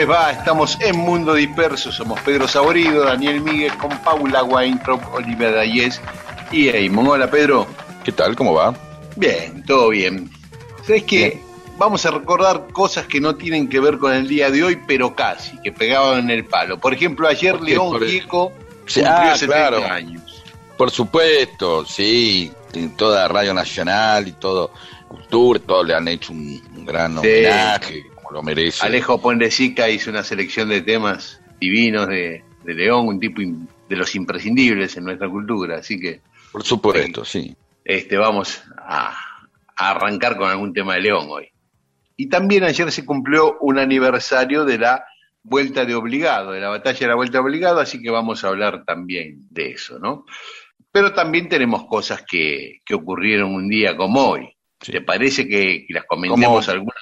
Les va? Estamos en Mundo Disperso. Somos Pedro Saborido, Daniel Miguel, con Paula Weintraub, Olivia Dayes y Eamon. Hola, Pedro. ¿Qué tal? ¿Cómo va? Bien, todo bien. ¿Sabes qué? Vamos a recordar cosas que no tienen que ver con el día de hoy, pero casi, que pegaban en el palo. Por ejemplo, ayer ¿Por? León Gieco cumplió ah, 70 claro. años. Por supuesto, sí. En toda Radio Nacional y todo. Cultura, todos le han hecho un, un gran homenaje, lo merece. Alejo Pondesica hizo una selección de temas divinos de, de León, un tipo in- de los imprescindibles en nuestra cultura. Así que Por supuesto, sí. este, vamos a, a arrancar con algún tema de León hoy. Y también ayer se cumplió un aniversario de la Vuelta de Obligado, de la batalla de la Vuelta de Obligado, así que vamos a hablar también de eso, ¿no? Pero también tenemos cosas que, que ocurrieron un día como hoy. Sí. ¿Te parece que, que las comentemos algunas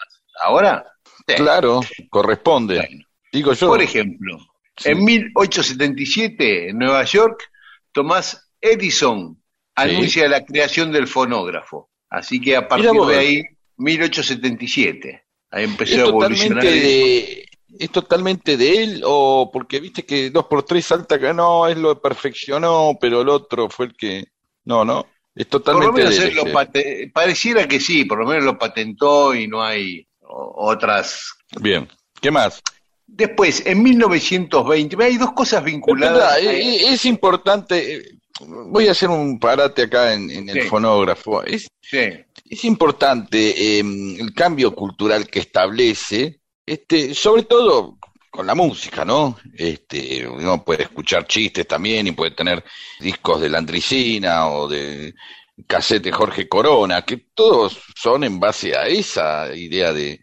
ahora? Sí. Claro, corresponde. Bueno. Digo yo. Por ejemplo, Sí. en 1877, en Nueva York, Tomás Edison anuncia la creación del fonógrafo. Así que a partir vos. de ahí, 1877, ahí empezó ¿Es a evolucionar. totalmente, de, ¿Es totalmente de él o porque viste que dos por tres salta que no, él lo perfeccionó, pero el otro fue el que... No, no, es Por lo totalmente menos de él lo pate- pareciera que sí, por lo menos lo patentó y no hay otras. Bien, ¿qué más? Después, en 1920, hay dos cosas vinculadas. Espera, a- eh, es importante, eh, voy a hacer un parate acá en, en el Sí. fonógrafo. Es, sí, es importante eh, el cambio cultural que establece, este, sobre todo con la música, ¿no? Este, uno puede escuchar chistes también y puede tener discos de Landricina o de cassette de Jorge Corona, que todos son en base a esa idea de,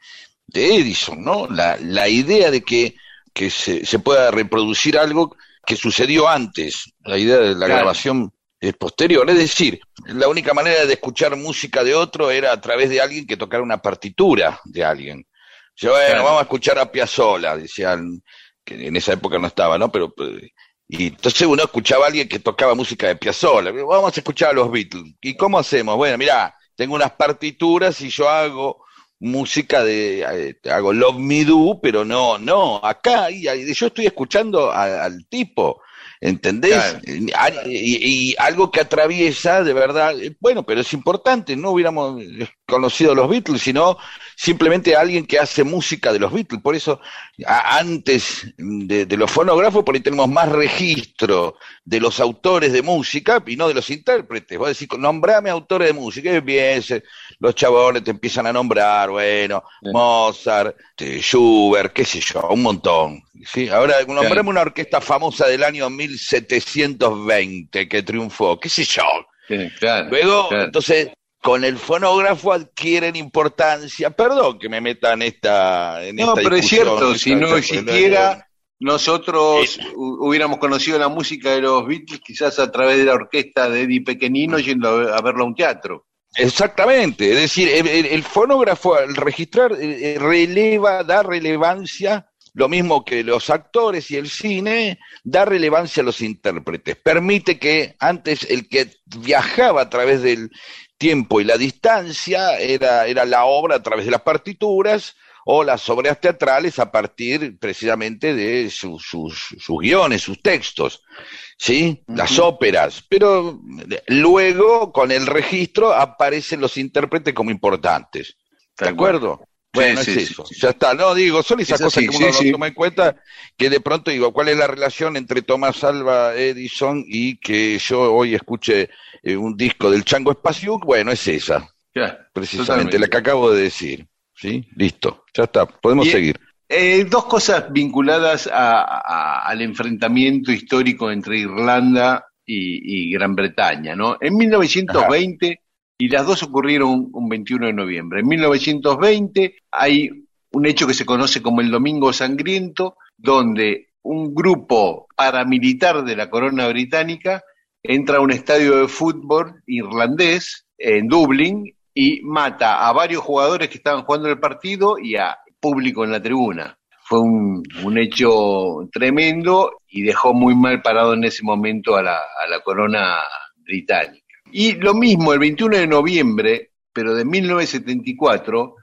de Edison, ¿no? La, la idea de que, que se, se pueda reproducir algo que sucedió antes, la idea de la Claro. grabación es posterior, es decir, la única manera de escuchar música de otro era a través de alguien que tocara una partitura de alguien. Dice, bueno, Claro. vamos a escuchar a Piazzolla, decían, que en esa época no estaba, ¿no? Pero, eh, y entonces uno escuchaba a alguien que tocaba música de Piazzolla, vamos a escuchar a los Beatles. ¿Y cómo hacemos? Bueno, mirá, tengo unas partituras y yo hago música de, eh, hago Love Me Do, pero no, no, acá, y, y yo estoy escuchando a- al tipo, ¿entendés? Claro. Y, y algo que atraviesa, de verdad, eh, bueno, pero es importante, no hubiéramos eh, conocido los Beatles, sino simplemente alguien que hace música de los Beatles. Por eso, a- antes de, de los fonógrafos, por ahí tenemos más registro de los autores de música y no de los intérpretes. Vos decís, nombrame autores de música, y bien, se- los chabones te empiezan a nombrar, bueno, Sí. Mozart, este, Schubert, qué sé yo, un montón. ¿sí? Ahora, nombrame una orquesta famosa del año 1720 que triunfó, qué sé yo. sí, claro, Luego, claro. entonces, con el fonógrafo adquieren importancia. Perdón que me meta en esta. En No, esta pero es cierto, esta- si no existiera, nosotros hu- hubiéramos conocido la música de los Beatles quizás a través de la orquesta de Eddie Pequenino yendo a verlo a un teatro. Exactamente, es decir, el, el- el fonógrafo al registrar eh, eh, releva, da relevancia, lo mismo que los actores y el cine, da relevancia a los intérpretes. Permite que antes el que viajaba a través del tiempo y la distancia era, era la obra a través de las partituras o las obras teatrales a partir precisamente de su- sus, sus guiones, sus textos. ¿sí? Las óperas, pero luego con el registro aparecen los intérpretes como importantes. ¿De Tal Bueno, es eso, ya está. No, digo, son esas cosas que uno no toma en cuenta, que de pronto digo, ¿cuál es la relación entre Tomás Alba Edison y que yo hoy escuche eh, un disco del Chango Espaciuc? Bueno, es esa, precisamente, la que acabo de decir. ¿Sí? Listo, ya está, podemos seguir. Eh, dos cosas vinculadas al enfrentamiento histórico entre Irlanda y, Gran Bretaña, ¿no? En 1920 y las dos ocurrieron un 21 de noviembre. En 1920 hay un hecho que se conoce como el Domingo Sangriento, donde un grupo paramilitar de la corona británica entra a un estadio de fútbol irlandés en Dublín y mata a varios jugadores que estaban jugando el partido y a público en la tribuna. Fue un, hecho tremendo y dejó muy mal parado en ese momento a la, a la corona británica. Y lo mismo, el 21 de noviembre, pero de 1974,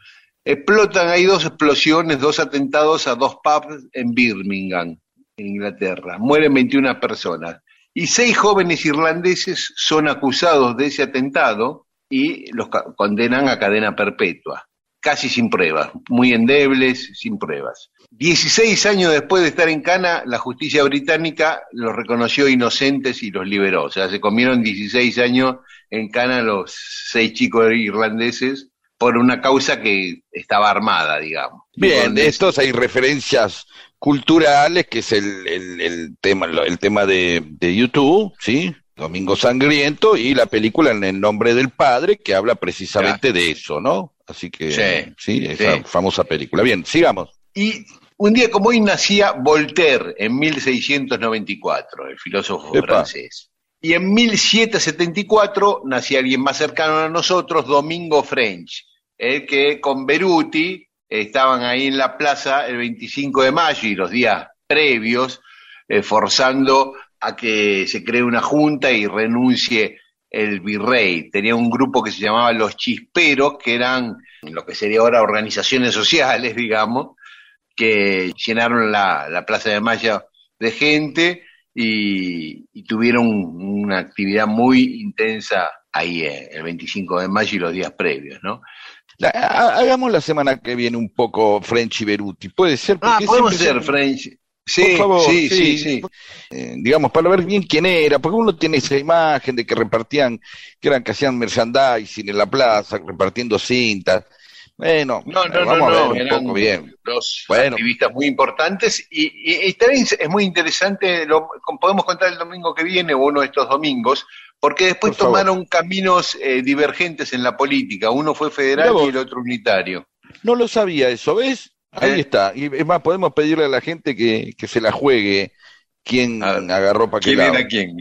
explotan, hay dos explosiones, dos atentados a dos pubs en Birmingham, en Inglaterra. Mueren 21 personas. Y seis jóvenes irlandeses son acusados de ese atentado y los condenan a cadena perpetua, casi sin pruebas, muy endebles, sin pruebas. 16 años después de estar en Cana, la justicia británica los reconoció inocentes y los liberó. O sea, se comieron 16 años en Cana los seis chicos irlandeses por una causa que estaba armada, digamos. Bien, de estos hay referencias culturales, que es el, tema, el tema de, YouTube, ¿sí? Domingo Sangriento y la película En el nombre del padre, que habla precisamente de eso, ¿no? Así que, sí, esa famosa película. Bien, sigamos. Y un día como hoy nacía Voltaire en 1694, el filósofo francés. Y en 1774 nacía alguien más cercano a nosotros, Domingo French, el que con Beruti estaban ahí en la plaza el 25 de mayo y los días previos, eh, forzando a que se cree una junta y renuncie el virrey. Tenía un grupo que se llamaba Los Chisperos, que eran lo que sería ahora organizaciones sociales, digamos, que llenaron la, Plaza de Mayo de gente y, tuvieron una actividad muy intensa ahí eh, el 25 de mayo y los días previos, ¿no? hagamos la semana que viene un poco French y Beruti, puede ser. Ah, podemos ser French. Sí, sí, sí, sí, eh, digamos, para ver bien quién era, porque uno tiene esa imagen de que repartían, que eran que hacían merchandising en la plaza, repartiendo cintas. Bueno, no, no, vamos no, a ver un poco bien. Dos activistas muy importantes y, también es muy interesante, lo, podemos contar el domingo que viene o uno de estos domingos, porque después tomaron caminos eh, divergentes en la política. Uno fue federal y el otro unitario. No lo sabía eso, ¿ves? Ahí ¿Eh? está. Y es más, podemos pedirle a la gente que, que se la juegue quién agarró para qué lado. quién?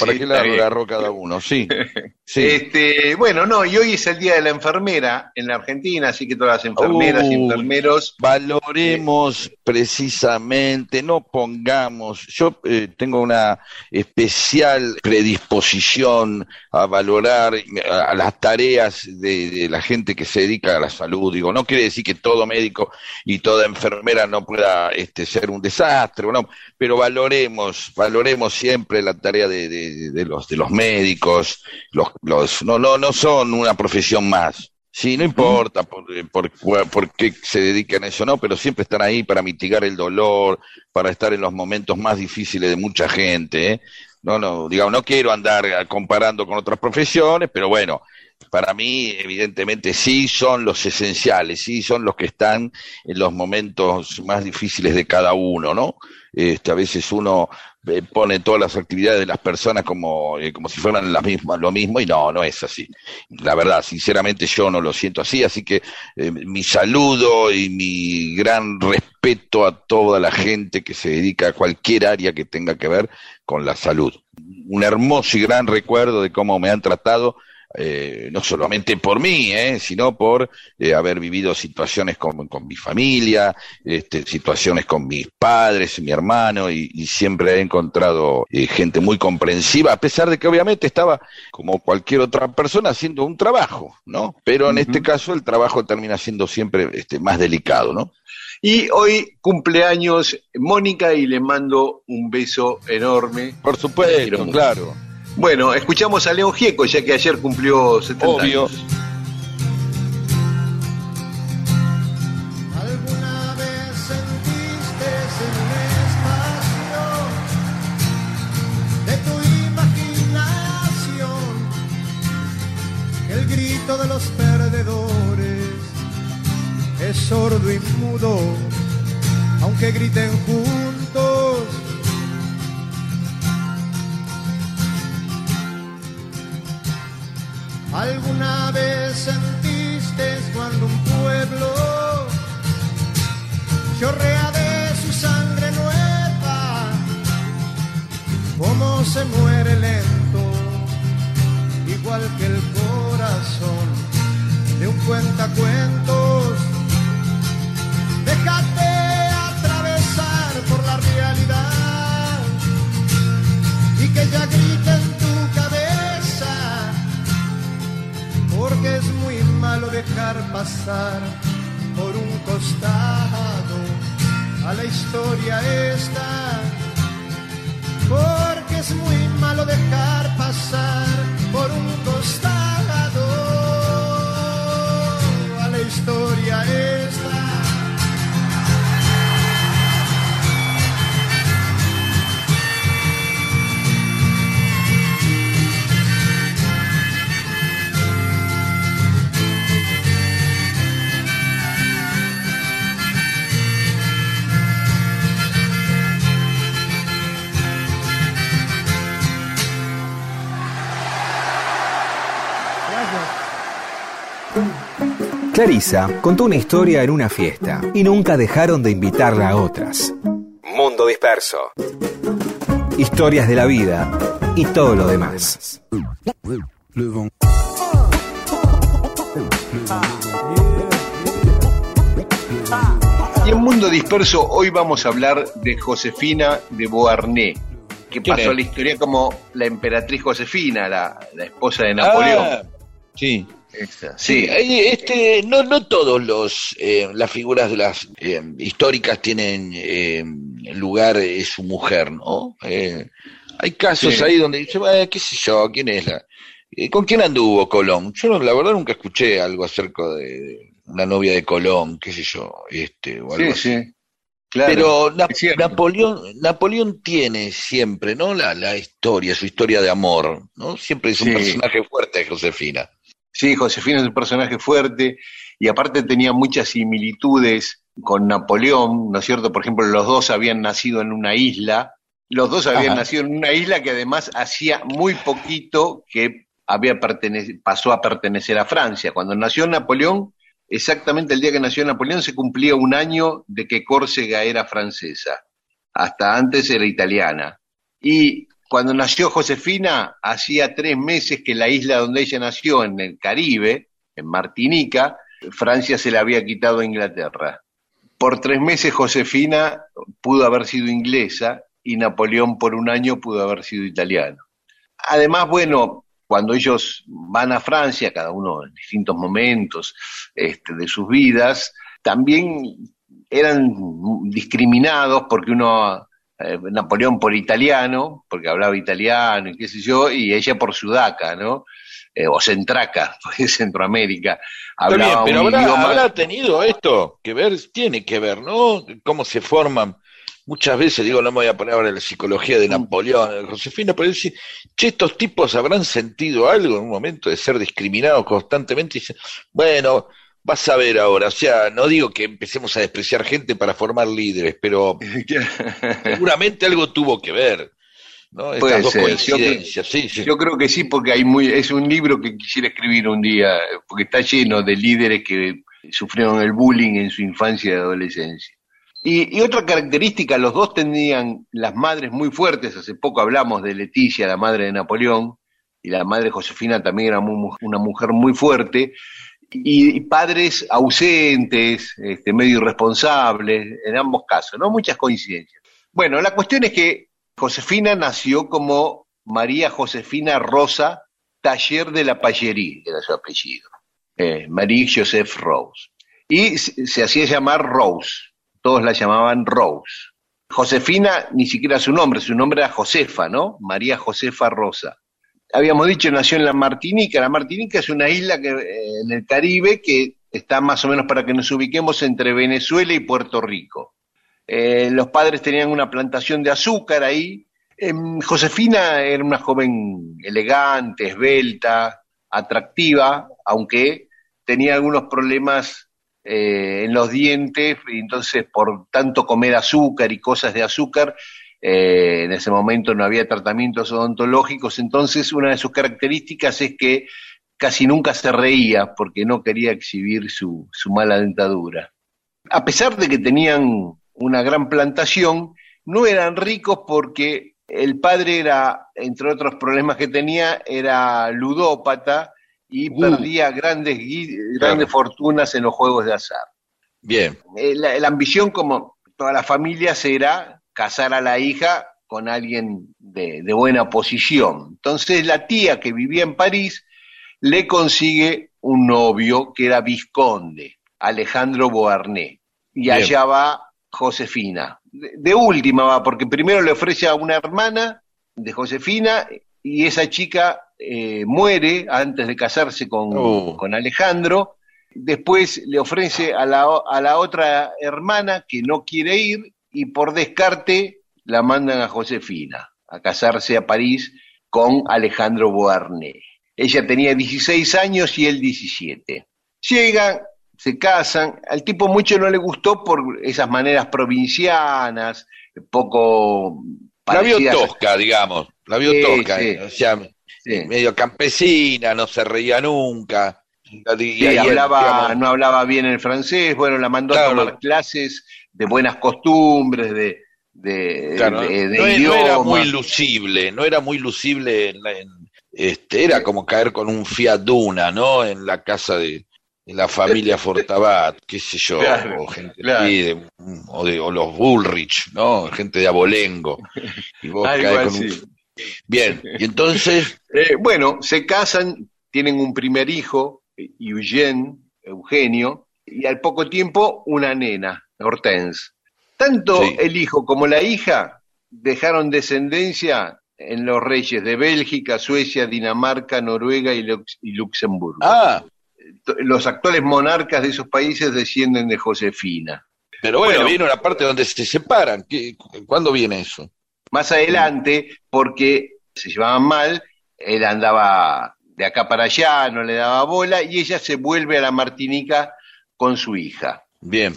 para qué lado agarró cada uno, sí. sí. Este, bueno, no, y hoy es el Día de la Enfermera en la Argentina, así que todas las enfermeras y enfermeros... Valoremos precisamente, no pongamos, yo eh, tengo una especial predisposición a valorar a, las tareas de, la gente que se dedica a la salud, digo, no quiere decir que todo médico y toda enfermera no pueda este, ser un desastre, pero valoremos valoremos, siempre la tarea de, los, de los médicos, los, los, no, no, no son una profesión más. Sí, no importa por, por, por, qué se dedican a eso, no, pero siempre están ahí para mitigar el dolor, para estar en los momentos más difíciles de mucha gente. ¿eh? No, no, digamos, no quiero andar comparando con otras profesiones, pero bueno, para mí, evidentemente, sí son los esenciales, sí son los que están en los momentos más difíciles de cada uno, ¿no? Este, a veces uno eh, pone todas las actividades de las personas como, eh, como si fueran lo mismo, y no, no es así. La verdad, sinceramente yo no lo siento así, así que eh, mi saludo y mi gran respeto a toda la gente que se dedica a cualquier área que tenga que ver con la salud. Un hermoso y gran recuerdo de cómo me han tratado eh, no solamente por mí, eh, sino por eh, haber vivido situaciones con, con mi familia, este, situaciones con mis padres, mi hermano, y, siempre he encontrado gente muy comprensiva, a pesar de que obviamente estaba, como cualquier otra persona, haciendo un trabajo, ¿no? Pero en este caso el trabajo termina siendo siempre este, más delicado, ¿no? Y hoy cumpleaños Mónica y le mando un beso enorme. Por supuesto, claro. Bueno, escuchamos a León Gieco, ya que ayer cumplió 70 Obvio. años. de los perdedores es sordo y mudo, aunque griten juntos. ¿Alguna vez sentiste cuando un pueblo chorrea de su sangre nueva? ¿Cómo se muere lento, igual que el corazón de un cuentacuentos? Déjate atravesar por la realidad y que ya grite porque es muy malo dejar pasar por un costado a la historia esta, porque es muy malo dejar pasar por un costado a la historia esta. Clarisa contó una historia en una fiesta y nunca dejaron de invitarla a otras. Mundo Disperso. Historias de la vida y todo lo demás. Y en Mundo Disperso hoy vamos a hablar de Josefina de Beauharnais, que ¿Quién pasó a la historia como la emperatriz Josefina, la, la esposa de Napoleón. Ah, sí. Sí, hay, este, no, no todos los eh, las figuras de las eh, históricas tienen eh, lugar eh, su mujer, ¿no? Eh, hay casos Sí. ahí donde dice, "Eh, qué sé yo, quién es la, eh, con quién anduvo Colón. Yo no, la verdad nunca escuché algo acerca de una novia de Colón, qué sé yo, este o algo sí, así. sí. Claro, Pero. Napoleón, Napoleón tiene siempre, ¿no? La, la historia, su historia de amor, ¿no? Siempre es un personaje fuerte, Josefina. Sí, Josefina es un personaje fuerte y aparte tenía muchas similitudes con Napoleón, ¿no es cierto? Por ejemplo, los dos habían nacido en una isla, los dos habían Ajá. nacido en una isla que además hacía muy poquito que había pasó a pertenecer a Francia. Cuando nació Napoleón, exactamente el día que nació Napoleón se cumplía un año de que Córcega era francesa. Hasta antes era italiana. Y cuando nació Josefina, hacía tres meses que la isla donde ella nació, en el Caribe, en Martinica, Francia se la había quitado a Inglaterra. Por tres meses Josefina pudo haber sido inglesa y Napoleón por un año pudo haber sido italiano. Además, bueno, cuando ellos van a Francia, cada uno en distintos momentos este, de sus vidas, también eran discriminados porque uno eh, Napoleón por italiano, porque hablaba italiano y qué sé yo, y ella por sudaca, ¿no? Eh, o centraca, porque es Centroamérica. Bien, Hablaba pero un habrá, idioma- habrá tenido esto que ver, tiene que ver, ¿no? Cómo se forman. Muchas veces, digo, no me voy a poner ahora en la psicología Mm. de Napoleón, de Josefina, pero decir, che, estos tipos habrán sentido algo en un momento de ser discriminados constantemente y dicen, bueno, vas a ver ahora, o sea, no digo que empecemos a despreciar gente para formar líderes, pero seguramente algo tuvo que ver, ¿no? Estas dos ser, yo coincidencias, sí, sí. Yo creo que sí, porque hay muy, es un libro que quisiera escribir un día, porque está lleno de líderes que sufrieron el bullying en su infancia y adolescencia. Y, y otra característica, los dos tenían las madres muy fuertes, hace poco hablamos de Leticia, la madre de Napoleón, y la madre Josefina también era muy mu- una mujer muy fuerte, y, padres ausentes, este, medio irresponsables, en ambos casos, ¿no? Muchas coincidencias. Bueno, la cuestión es que Josefina nació como María Josefina Rosa Taller de la Pallerie, era su apellido. Eh, Marie Joseph Rose. Y se, se hacía llamar Rose, todos la llamaban Rose. Josefina ni siquiera su nombre, su nombre era Josefa, ¿no? María Josefa Rosa. Habíamos dicho, nació en la Martinica. La Martinica es una isla que, eh, en el Caribe que está más o menos para que nos ubiquemos entre Venezuela y Puerto Rico. Eh, los padres tenían una plantación de azúcar ahí. Em, Josefina era una joven elegante, esbelta, atractiva, aunque tenía algunos problemas eh, en los dientes, y entonces por tanto comer azúcar y cosas de azúcar, eh, en ese momento no había tratamientos odontológicos, entonces una de sus características es que casi nunca se reía porque no quería exhibir su, su mala dentadura. A pesar de que tenían una gran plantación, no eran ricos porque el padre era, entre otros problemas que tenía, era ludópata y Uh. perdía grandes, grandes fortunas en los juegos de azar. Bien. Eh, La, la ambición, como todas las familias, era casar a la hija con alguien de, de buena posición. Entonces la tía que vivía en París le consigue un novio que era vizconde, Alejandro Beauharnais. Y Bien. allá va Josefina. De, de última va, porque primero le ofrece a una hermana de Josefina y esa chica eh, muere antes de casarse con, Oh. con Alejandro. Después le ofrece a la, a la otra hermana que no quiere ir y por descarte la mandan a Josefina a casarse a París con Alejandro Beauharnais. Ella tenía 16 años y él 17. Llegan, se casan, al tipo mucho no le gustó por esas maneras provincianas, poco La vio tosca, digamos. La vio Sí, tosca. sí. O sea, Sí. medio campesina, no se reía nunca. Y hablaba, digamos, no hablaba bien el francés, bueno, la mandó Claro. a tomar clases de buenas costumbres, de, de, claro, de- de no, no era muy lucible, no era muy lucible. En, la- en- este, era como caer con un Fiat Duna, ¿no? En la casa de, la familia Fortabat, qué sé yo, Claro, o gente claro. así de- o, de, o los Bullrich, ¿no? Gente de Abolengo. Y vos Algo caes con así. un... Bien, y entonces, Eh, bueno, se casan, tienen un primer hijo, Eugene, Eugenio, y al poco tiempo una nena, Hortense. Tanto Sí. el hijo como la hija dejaron descendencia en los reyes de Bélgica, Suecia, Dinamarca, Noruega y, Lux- y Luxemburgo. ah, Los actuales monarcas de esos países descienden de Josefina. pero bueno, Bueno. viene una parte donde se separan. ¿Qué- ¿Cuándo viene eso? Más adelante, porque se llevaban mal, él andaba de acá para allá, no le daba bola, y ella se vuelve a la Martinica con su hija. Bien,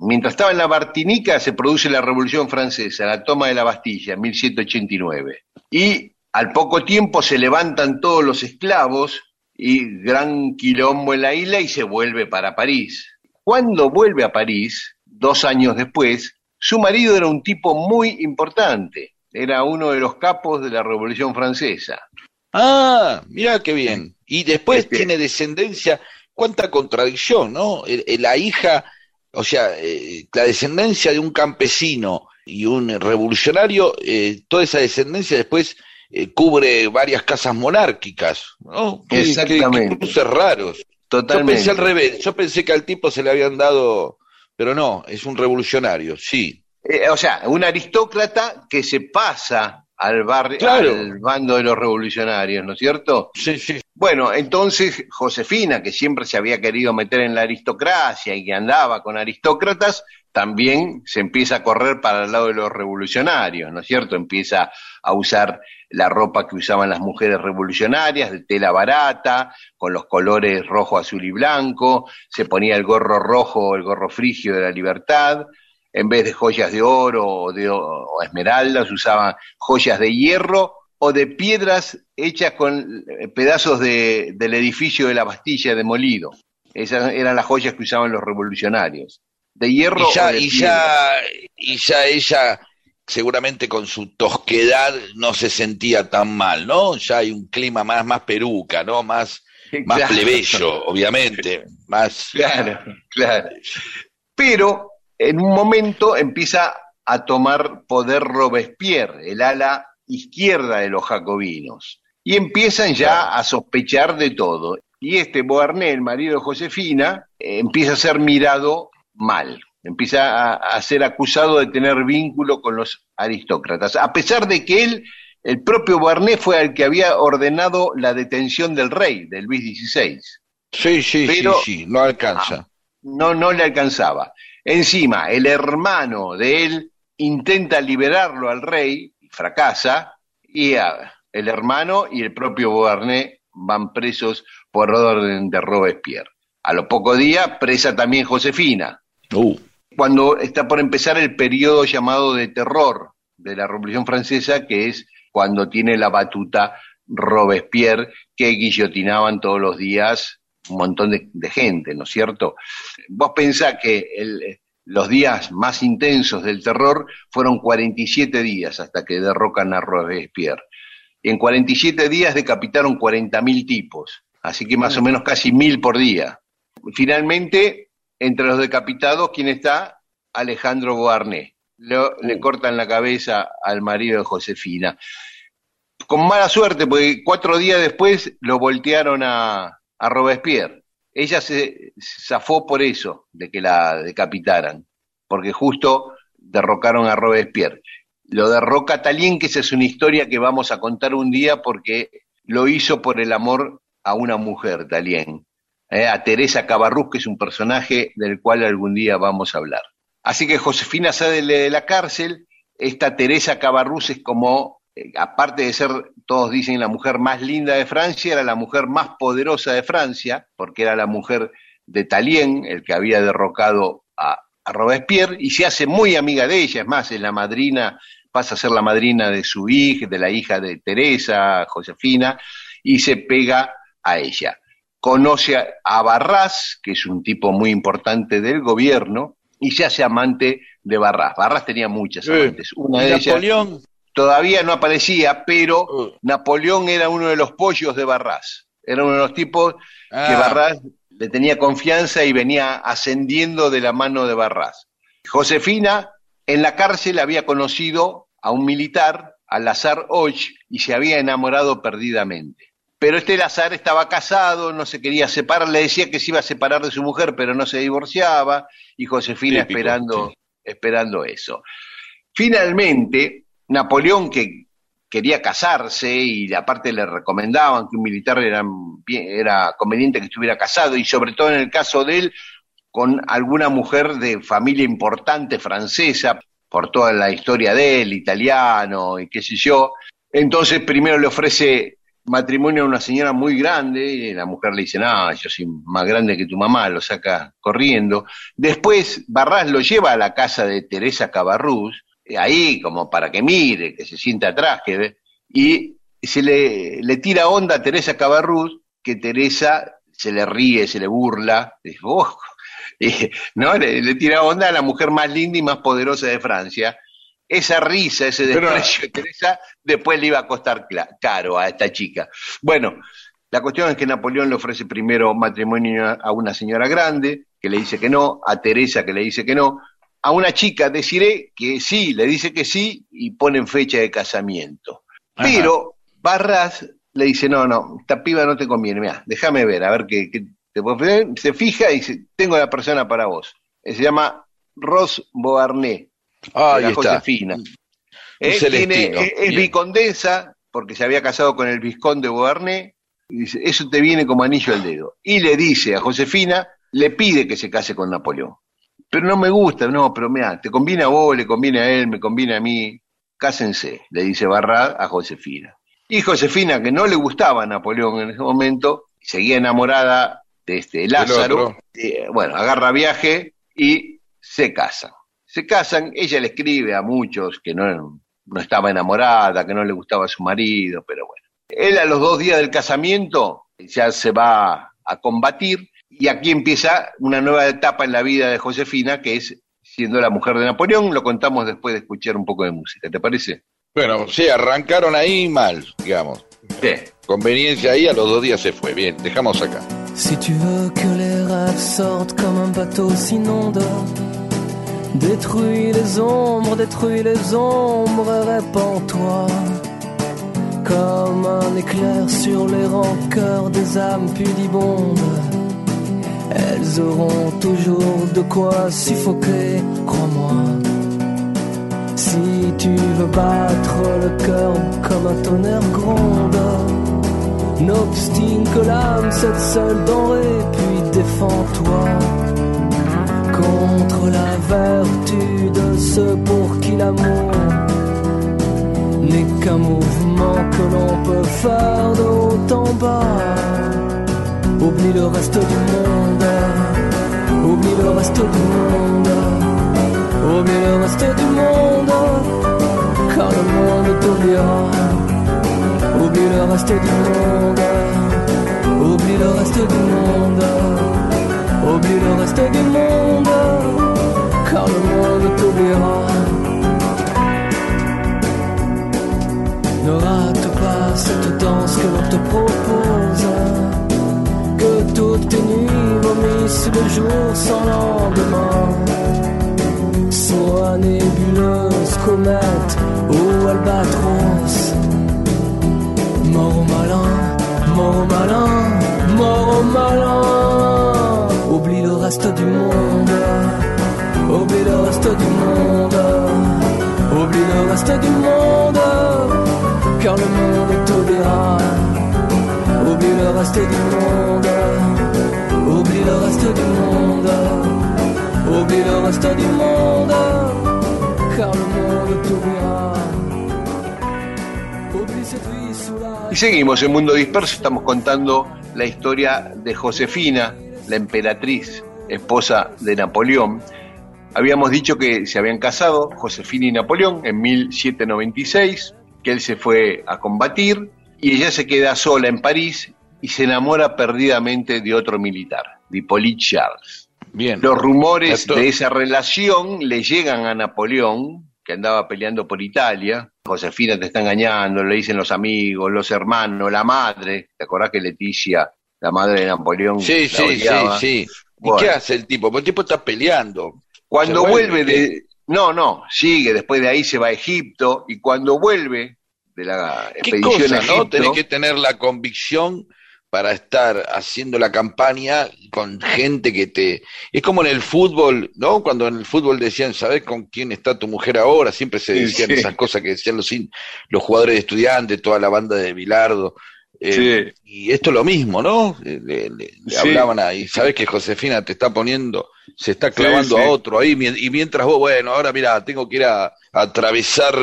Mientras estaba en la Martinica se produce la Revolución Francesa, la toma de la Bastilla, en 1789. Y al poco tiempo se levantan todos los esclavos y gran quilombo en la isla y se vuelve para París. Cuando vuelve a París, dos años después, su marido era un tipo muy importante, era uno de los capos de la Revolución Francesa. Ah, mira qué bien. Y después Este- tiene descendencia. Cuánta contradicción, ¿no? La hija, o sea, eh, la descendencia de un campesino y un revolucionario, eh, toda esa descendencia después eh, cubre varias casas monárquicas, ¿no? Exactamente. Qué, cruces raros. Yo Totalmente. pensé al revés. Yo pensé que al tipo se le habían dado, pero no, es un revolucionario, sí. O sea, un aristócrata que se pasa al, barrio, Claro. al bando de los revolucionarios, ¿no es cierto? Sí, sí. Bueno, entonces Josefina, que siempre se había querido meter en la aristocracia y que andaba con aristócratas, también se empieza a correr para el lado de los revolucionarios, ¿no es cierto? Empieza a usar la ropa que usaban las mujeres revolucionarias, de tela barata, con los colores rojo, azul y blanco, se ponía el gorro rojo, el gorro frigio de la libertad, en vez de joyas de oro o de o esmeraldas, usaban joyas de hierro o de piedras hechas con eh, pedazos de- del edificio de la Bastilla demolido. Esas eran las joyas que usaban los revolucionarios. De hierro Y ya, o de y ya, y ya ella, seguramente con su tosquedad, no se sentía tan mal, ¿no? Ya hay un clima más, más peruca, ¿no? Más, más Claro. plebeyo, obviamente. Más. Claro, claro. Pero en un momento empieza a tomar poder Robespierre, el ala izquierda de los jacobinos, y empiezan ya a sospechar de todo. Y este Beauharnais, el marido de Josefina, empieza a ser mirado mal, empieza a, a ser acusado de tener vínculo con los aristócratas, a pesar de que él, el propio Beauharnais, fue el que había ordenado la detención del rey, de Luis XVI Sí, sí, Pero- sí, sí, no alcanza. no, no le alcanzaba. Encima, el hermano de él intenta liberarlo al rey, fracasa, y ah, el hermano y el propio Beauharnais van presos por orden de Robespierre. A los pocos días, presa también Josefina. Uh. Cuando está por empezar el periodo llamado de terror de la Revolución Francesa, que es cuando tiene la batuta Robespierre, que guillotinaban todos los días un montón de, gente, ¿no es cierto? Vos pensás que el, los días más intensos del terror fueron 47 días hasta que derrocan a Robespierre. En 47 días decapitaron 40.000 tipos, así que más o menos casi mil por día. Finalmente, entre los decapitados, ¿quién está? Alejandro Beauharnais. le cortan la cabeza al marido de Josefina. Con mala suerte, porque cuatro días después lo voltearon a, a Robespierre. Ella se zafó por eso, de que la decapitaran, porque justo derrocaron a Robespierre. Lo derroca Talien, que esa es una historia que vamos a contar un día porque lo hizo por el amor a una mujer, Talien, eh, a Teresa Cabarrús, que es un personaje del cual algún día vamos a hablar. Así que Josefina sale de la cárcel, esta Teresa Cabarrús es como aparte de ser, todos dicen, la mujer más linda de Francia, era la mujer más poderosa de Francia, porque era la mujer de Talien, el que había derrocado a, Robespierre, y se hace muy amiga de ella, es más, es la madrina, pasa a ser la madrina de su hija, de la hija de Teresa, Josefina, y se pega a ella. Conoce a, Barras, que es un tipo muy importante del gobierno, y se hace amante de Barras. Barras tenía muchas amantes. Una de Napoleón todavía no aparecía, pero uh. Napoleón era uno de los pollos de Barras. Era uno de los tipos que ah. Barras le tenía confianza y venía ascendiendo de la mano de Barras. Josefina en la cárcel había conocido a un militar, al Lazar Och, y se había enamorado perdidamente. Pero este Lazar estaba casado, no se quería separar, le decía que se iba a separar de su mujer, pero no se divorciaba, y Josefina esperando, esperando eso. Finalmente, Napoleón que quería casarse y aparte le recomendaban que un militar era, era conveniente que estuviera casado y sobre todo en el caso de él con alguna mujer de familia importante francesa por toda la historia de él, italiano y qué sé yo. Entonces primero le ofrece matrimonio a una señora muy grande y la mujer le dice, no, yo soy más grande que tu mamá, lo saca corriendo. Después Barras lo lleva a la casa de Teresa Cabarrús ahí como para que mire, que se sienta atrás, que y se le, le tira onda a Teresa Cabarrús, que Teresa se le ríe, se le burla, dice, oh", ¿no? Le, tira onda a la mujer más linda y más poderosa de Francia. Esa risa, ese desprecio de Teresa, después le iba a costar caro a esta chica. Bueno, la cuestión es que Napoleón le ofrece primero matrimonio a una señora grande, que le dice que no, a Teresa que le dice que no, a una chica deciré que sí, le dice que sí y ponen fecha de casamiento. Pero Barras le dice, no, no, esta piba no te conviene, mira, déjame ver, a ver qué, te puedo Se fija y dice, tengo la persona para vos. Se llama Ros Beauharnais, ah, la Josefina. es, es vicondesa, porque se había casado con el vizconde Beauharnais, y dice, eso te viene como anillo al dedo. Y le dice a Josefina, le pide que se case con Napoleón pero no me gusta, no, pero mira, te conviene a vos, le conviene a él, me conviene a mí, cásense, le dice Barrad a Josefina. Y Josefina, que no le gustaba a Napoleón en ese momento, seguía enamorada de este Lázaro, eh, bueno, agarra viaje y se casan. Se casan, ella le escribe a muchos que no, no estaba enamorada, que no le gustaba a su marido, pero bueno. Él a los dos días del casamiento ya se va a combatir y aquí empieza una nueva etapa en la vida de Josefina, que es siendo la mujer de Napoleón. Lo contamos después de escuchar un poco de música, ¿te parece? Bueno, sí, arrancaron ahí mal, digamos. Sí. Conveniencia ahí, a los dos días se fue. Bien, dejamos acá. Si tu veux que les rêves sortent comme un bateau s'inonde, détruis les ombres, détruis les ombres, répands-toi. Comme un éclair sur les rancœurs des âmes pudibondes. Elles auront toujours de quoi suffoquer, crois-moi. Si tu veux battre le cœur comme un tonnerre gronde, n'obstine que l'âme, cette seule denrée, puis défends-toi contre la vertu de ceux pour qui l'amour n'est qu'un mouvement que l'on peut faire de haut bas. Oublie le reste du monde, oublie le reste du monde, oublie le reste du monde, car le monde t'oubliera. Oublie le reste du monde, oublie le reste du monde, oublie le reste du monde, car le monde t'oubliera. Ne rate pas cette danse que l'on te propose. Toutes tes nuits vomissent le jour sans lendemain. Soit nébuleuse, comète ou albatros. Mort au malin, mort au malin, mort au malin. Oublie le reste du monde, oublie le reste du monde, oublie le reste du monde, car le monde t'oubliera. Y seguimos en Mundo Disperso, estamos contando la historia de Josefina, la emperatriz, esposa de Napoleón. Habíamos dicho que se habían casado Josefina y Napoleón en 1796, que él se fue a combatir y ella se queda sola en París y se enamora perdidamente de otro militar, de Hippolyte Charles. Bien. Los rumores Esto- de esa relación le llegan a Napoleón, que andaba peleando por Italia. Josefina te está engañando, le dicen los amigos, los hermanos, la madre. ¿Te acordás que Leticia, la madre de Napoleón, Sí, sí, sí, odiaba? sí. ¿Y Bueno. qué hace el tipo? Porque el tipo está peleando. Cuando vuelve, vuelve, de... No, no, sigue, después de ahí se va a Egipto y cuando vuelve de la ¿Qué expedición cosa, a Egipto... no? Tenés que tener la convicción para estar haciendo la campaña con gente que te... Es como en el fútbol, ¿no? Cuando en el fútbol decían, ¿sabes con quién está tu mujer ahora? Siempre se Sí, decían sí. esas cosas que decían los, los jugadores de estudiantes, toda la banda de Bilardo. Eh, Y esto es lo mismo, ¿no? Eh, Le, le- le Sí. hablaban ahí, ¿sabes que Josefina te está poniendo, se está clavando sí. a otro ahí? Y mientras vos, bueno, ahora mira, tengo que ir a, a atravesar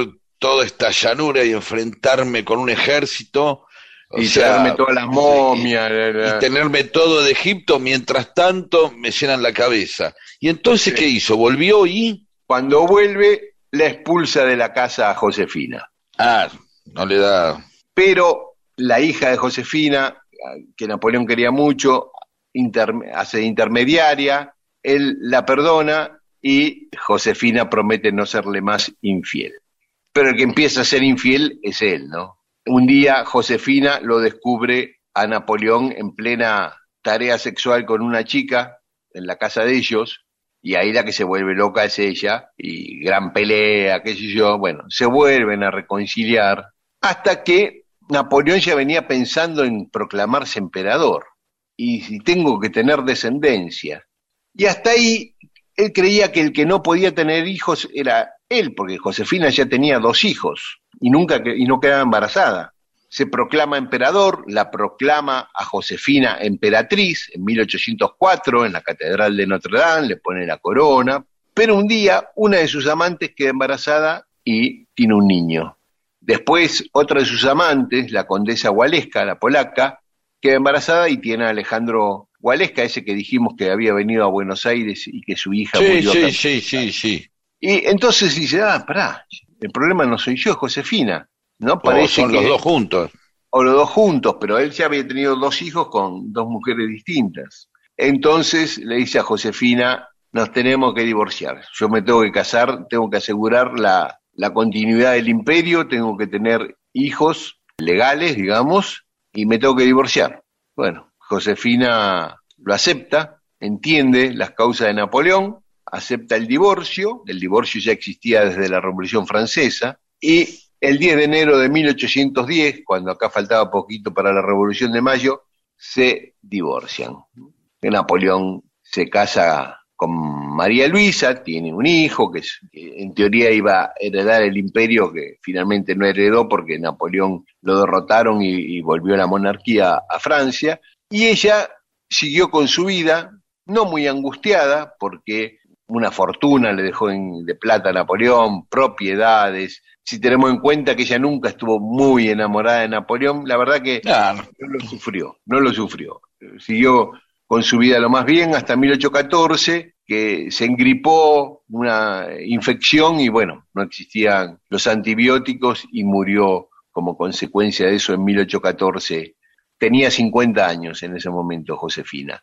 toda esta llanura y enfrentarme con un ejército. o y sea, traerme todas las momias. y tenerme todo de Egipto, mientras tanto me llenan la cabeza. ¿Y entonces Sí. qué hizo? ¿Volvió y? Cuando vuelve, la expulsa de la casa a Josefina. Ah, no le da... Pero la hija de Josefina, que Napoleón quería mucho, hace intermediaria, él la perdona y Josefina promete no serle más infiel. Pero el que empieza a ser infiel es él, ¿no? Un día Josefina lo descubre a Napoleón en plena tarea sexual con una chica en la casa de ellos, y ahí la que se vuelve loca es ella, y gran pelea, qué sé yo, bueno, se vuelven a reconciliar, hasta que Napoleón ya venía pensando en proclamarse emperador, y si tengo que tener descendencia. Y hasta ahí él creía que el que no podía tener hijos era él, porque Josefina ya tenía dos hijos y nunca y no quedaba embarazada. Se proclama emperador, la proclama a Josefina emperatriz en 1804 en la Catedral de Notre Dame, le pone la corona, pero un día una de sus amantes queda embarazada y tiene un niño. Después otra de sus amantes, la condesa Waleska, la polaca, queda embarazada y tiene a Alejandro Waleska, ese que dijimos que había venido a Buenos Aires y que su hija Sí, murió sí, sí, sí, sí. Y entonces dice, ah, pará, el problema no soy yo, es Josefina. ¿No? O Parece son que, los dos juntos. o los dos juntos, pero él ya había tenido dos hijos con dos mujeres distintas. Entonces le dice a Josefina, nos tenemos que divorciar. Yo me tengo que casar, tengo que asegurar la, la continuidad del imperio, tengo que tener hijos legales, digamos, y me tengo que divorciar. Bueno, Josefina lo acepta, entiende las causas de Napoleón, acepta el divorcio, el divorcio ya existía desde la Revolución Francesa, y el 10 de enero de 1810, cuando acá faltaba poquito para la Revolución de Mayo, se divorcian. Napoleón se casa con María Luisa, tiene un hijo que, en teoría iba a heredar el imperio, que finalmente no heredó porque Napoleón lo derrotaron y, y volvió la monarquía a Francia, y ella siguió con su vida, no muy angustiada, porque una fortuna le dejó en- de plata a Napoleón, propiedades. Si tenemos en cuenta que ella nunca estuvo muy enamorada de Napoleón, la verdad que no. no lo sufrió, no lo sufrió. Siguió con su vida lo más bien hasta 1814, que se engripó una infección y bueno, no existían los antibióticos y murió como consecuencia de eso en 1814. Tenía 50 años en ese momento Josefina.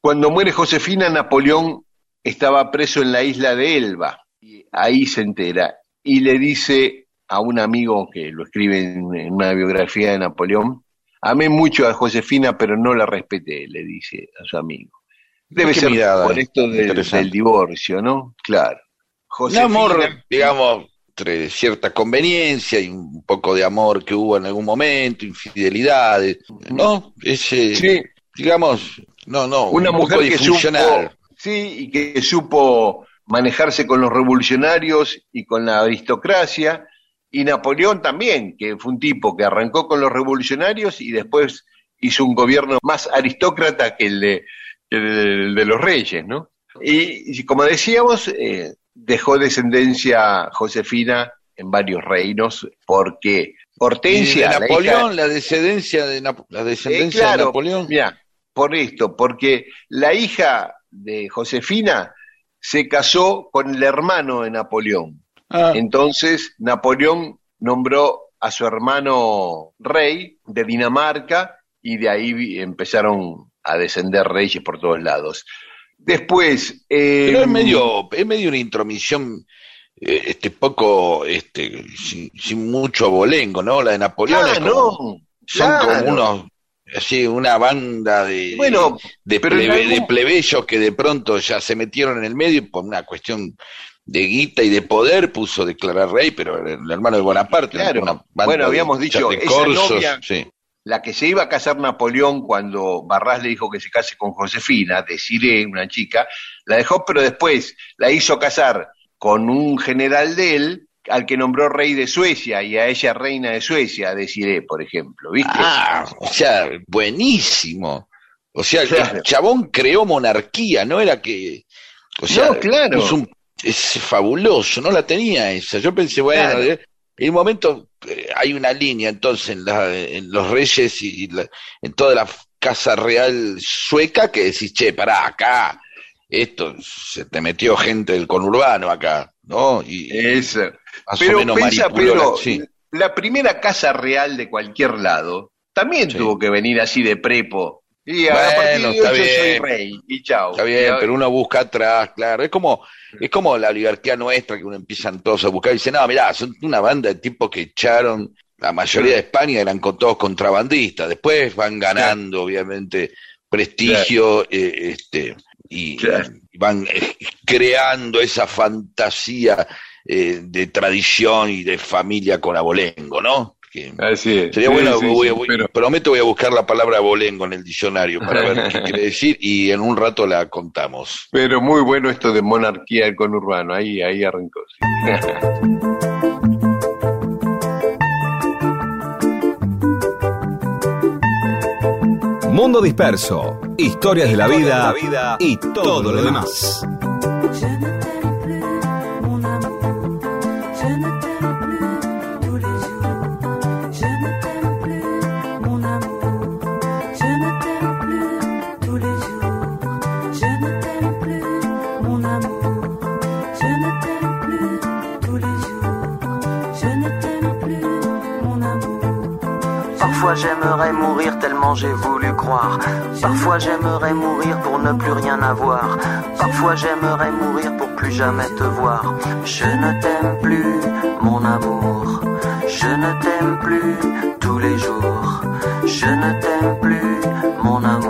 Cuando muere Josefina, Napoleón estaba preso en la isla de Elba. Y ahí se entera y le dice a un amigo que lo escribe en, en una biografía de Napoleón, amé mucho a Josefina, pero no la respeté, le dice a su amigo. Debe ser mirada, por esto del, divorcio, ¿no? Claro. Un amor, digamos, entre cierta conveniencia y un poco de amor que hubo en algún momento, infidelidades, ¿no? Ese, Sí, digamos, no, no, una un mujer poco que disfuncional. supo, sí, y que supo manejarse con los revolucionarios y con la aristocracia, y Napoleón también, que fue un tipo que arrancó con los revolucionarios y después hizo un gobierno más aristócrata que el de, que el de los reyes, ¿no? Y, y como decíamos, eh, dejó descendencia Josefina en varios reinos, porque de Hortensia, la hija- Napoleón, la descendencia de la eh, descendencia claro, de Napoleón. Mira, por esto, porque la hija de Josefina se casó con el hermano de Napoleón. Ah, Entonces, Napoleón nombró a su hermano rey de Dinamarca y de ahí empezaron a descender reyes por todos lados. Después, eh, pero es medio, es medio una intromisión eh, este poco, este, sin, sin mucho abolengo, ¿no? La de Napoleón es como- no, son claro. como unos, así, una banda de, Bueno, de, plebe- algún- de plebeyos que de pronto ya se metieron en el medio y por una cuestión de guita y de poder puso declarar rey, pero el hermano de Bonaparte. Claro. una banda Bueno, de- habíamos dicho, de esa corsos, novia- sí. la que se iba a casar Napoleón cuando Barras le dijo que se case con Josefina, Desiree, una chica, la dejó, pero después la hizo casar con un general de él, al que nombró rey de Suecia, y a ella reina de Suecia, Desiree, por ejemplo, ¿viste? Ah, o sea, buenísimo. O sea, Claro. el chabón creó monarquía, no era que. O sea, No, claro. puso un- es fabuloso, no la tenía esa. Yo pensé, bueno, Claro. de- en un momento eh, hay una línea entonces en, la- en los reyes y la- en toda la casa real sueca que decís, che, pará, acá, esto, se te metió gente del conurbano acá, ¿no? Y Eso. Más o Pero menos pensa, la- pero sí. la primera casa real de cualquier lado también Sí. tuvo que venir así de prepo. Y a Bueno, partir de hoy está yo soy bien. rey, y chao. Está bien, pero uno busca atrás, claro. Es como, es como la oligarquía nuestra que uno empiezan todos a buscar y dice, no, mirá, son una banda de tipos que echaron, la mayoría de España eran con todos contrabandistas, después van ganando, obviamente, prestigio, eh, este, y, Claro. y van eh, creando esa fantasía eh, de tradición y de familia con abolengo, ¿no? Que- Así es. Sería Sí, bueno, sí, voy- sí, voy- pero- prometo voy a buscar la palabra abolengo en el diccionario para ver qué quiere decir y en un rato la contamos. Pero muy bueno esto de monarquía del conurbano, ahí, ahí arrancó. sí. Mundo Disperso, historias de la vida y todo lo demás. Parfois j'aimerais mourir tellement j'ai voulu croire. Parfois j'aimerais mourir pour ne plus rien avoir. Parfois j'aimerais mourir pour plus jamais te voir. Je ne t'aime plus, mon amour. Je ne t'aime plus tous les jours. Je ne t'aime plus, mon amour.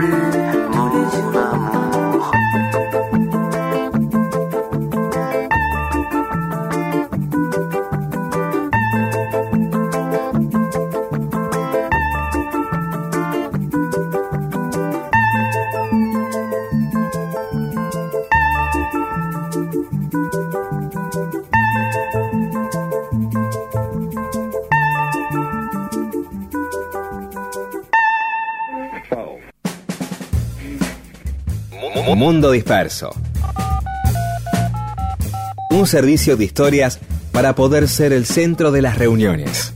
blue Mundo Disperso. Un servicio de historias para poder ser el centro de las reuniones.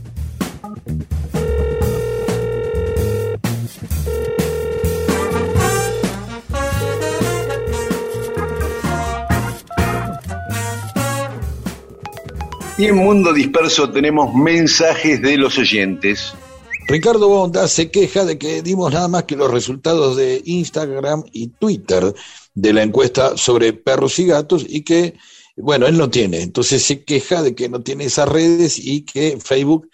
Y en Mundo Disperso tenemos mensajes de los oyentes. Ricardo Bonda se queja de que dimos nada más que los resultados de Instagram y Twitter de la encuesta sobre perros y gatos y que, bueno, él no tiene. Entonces se queja de que no tiene esas redes y que Facebook